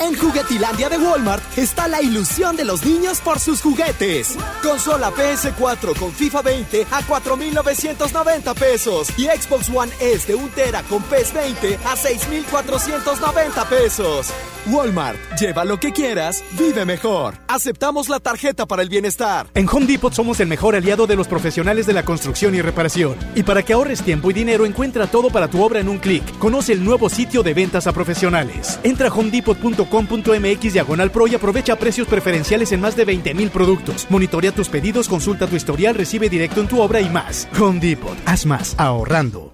En Juguetilandia de Walmart está la ilusión de los niños por sus juguetes. Consola PS4 con FIFA 20 a 4,990 pesos y Xbox One S de 1 tera con PES 20 a 6,490 pesos. Walmart, lleva lo que quieras, vive mejor. Aceptamos la tarjeta para el bienestar. En Home Depot somos el mejor aliado de los profesionales de la construcción y reparación. Y para que ahorres tiempo y dinero, encuentra todo para tu obra en un clic. Conoce el nuevo sitio de ventas a profesionales. Entra a homedepot.com.mx diagonal pro y aprovecha precios preferenciales en más de 20 mil productos. Monitorea tus pedidos, consulta tu historial, recibe directo en tu obra y más. Home Depot, haz más ahorrando.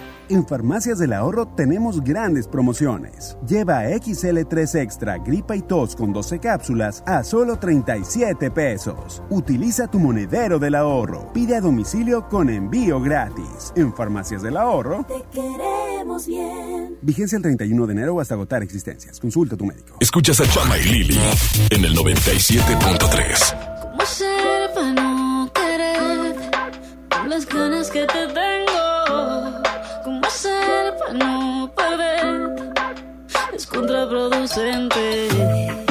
En Farmacias del Ahorro tenemos grandes promociones. Lleva XL3 Extra Gripa y Tos con 12 cápsulas a solo 37 pesos. Utiliza tu monedero del ahorro. Pide a domicilio con envío gratis. En Farmacias del Ahorro. Te queremos bien. Vigencia el 31 de enero hasta agotar existencias. Consulta a tu médico. Escuchas a Chama y Lili en el 97.3. ¿Cómo ser para no querer? Con las ganas que te tengo. ¿Cómo ser para no perder? Es contraproducente.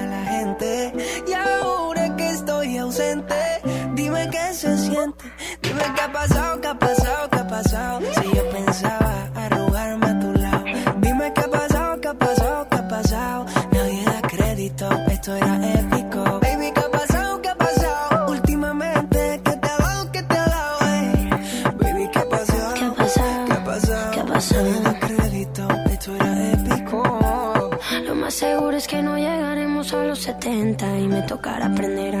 ha pasado, qué ha pasado, qué ha pasado. Si yo pensaba arrugarme a tu lado. Dime qué ha pasado, qué ha pasado, qué ha pasado. Nadie da crédito, esto era épico. Baby, qué ha pasado, qué ha pasado. Últimamente, ¿qué te ha dado, qué te ha dado? ey? Baby, qué ha pasado, ¿Qué ha pasado? qué ha pasado. ¿Qué ha pasado? Nadie da crédito, esto era épico. Lo más seguro es que no llegaremos a los 70 y me tocará aprender a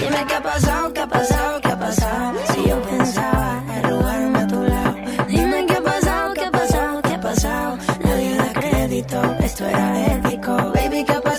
Dime qué ha pasado, qué ha pasado, qué ha pasado. Si yo pensaba arrugarme a tu lado. Dime qué ha pasado, qué ha pasado, qué ha pasado. Nadie da crédito, esto era épico. Baby, qué ha pasado,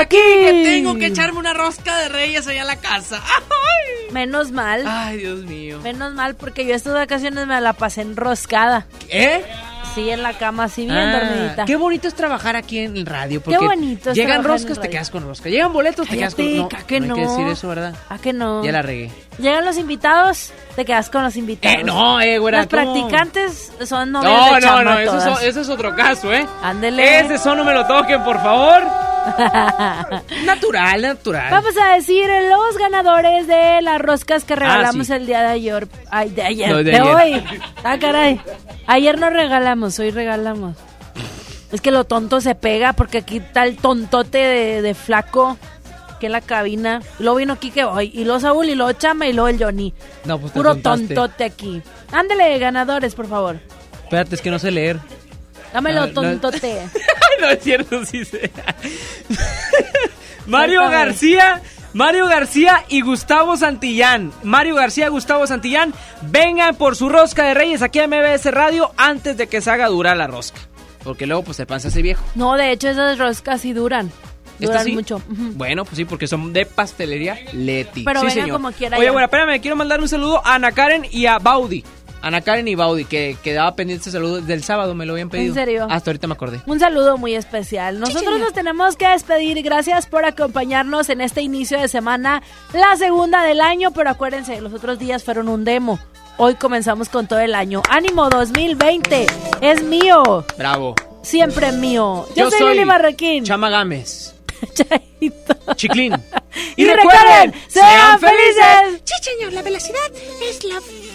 aquí. Que tengo que echarme una rosca de reyes allá a la casa. Menos mal. Ay, Dios mío. Menos mal porque yo estas vacaciones me la pasé enroscada. ¿Eh? Sí, en la cama, así bien Ah, dormidita. Qué bonito es trabajar aquí en el radio. Porque bonito es Llegan roscas, te quedas con rosca. Llegan boletos, te quedas con no, ca- que no hay que no. decir eso, ¿verdad? ¿A que no? Ya la regué. Llegan los invitados, te quedas con los invitados. Eh, no, eh, güera, ¿cómo? practicantes son novias No, de no, chamba no, eso es, eso es otro caso, ¿eh? Ándele. Ese son no me lo toquen, por favor. natural, natural. Vamos a decir los ganadores de las roscas que regalamos sí. el día de ayer. Ay, de ayer. No, de de ayer. hoy. Ah, caray. Ayer no regalamos, hoy regalamos. Es que lo tonto se pega porque aquí está el tontote de, de flaco que en la cabina. Y luego vino Kike hoy. Y luego Saúl y luego Chama y luego el Johnny. No, pues Puro tontaste. tontote aquí. Ándale, ganadores, por favor. Espérate, es que no sé leer. Dámelo, no. tontote. no es cierto, sí sé. Mario. García, Mario García y Gustavo Santillán. Mario García, Gustavo Santillán, vengan por su rosca de reyes aquí a MBS Radio antes de que se haga dura la rosca. Porque luego pues se hace viejo. No, de hecho esas roscas sí duran. ¿Esta Duran sí? mucho. Bueno, pues sí, porque son de pastelería Leti. Pero Sí, vengan señor. como quiera Oye, ya. bueno, espérame, quiero mandar un saludo a Ana Karen y a Baudi. Ana Karen y Baudi, que quedaba pendiente este saludo del sábado, me lo habían pedido. ¿En serio? Hasta ahorita me acordé. Un saludo muy especial. Nosotros nos tenemos que despedir. Gracias por acompañarnos en este inicio de semana, la segunda del año. Pero acuérdense, los otros días fueron un demo. Hoy comenzamos con todo el año. Ánimo 2020. Es mío. Bravo. Siempre mío. Yo, soy, Lili Marroquín. Chama Gámez. Chaito. Chiclín. Y, recuerden, sean felices. Sí, señor, la velocidad es la...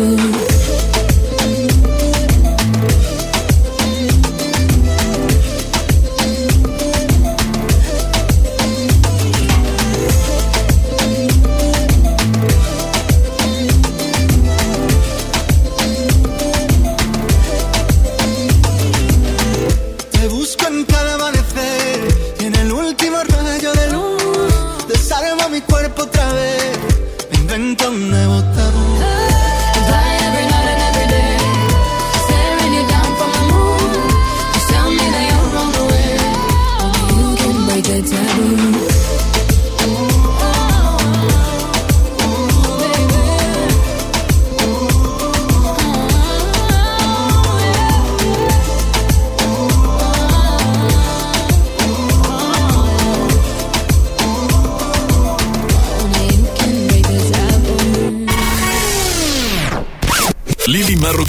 The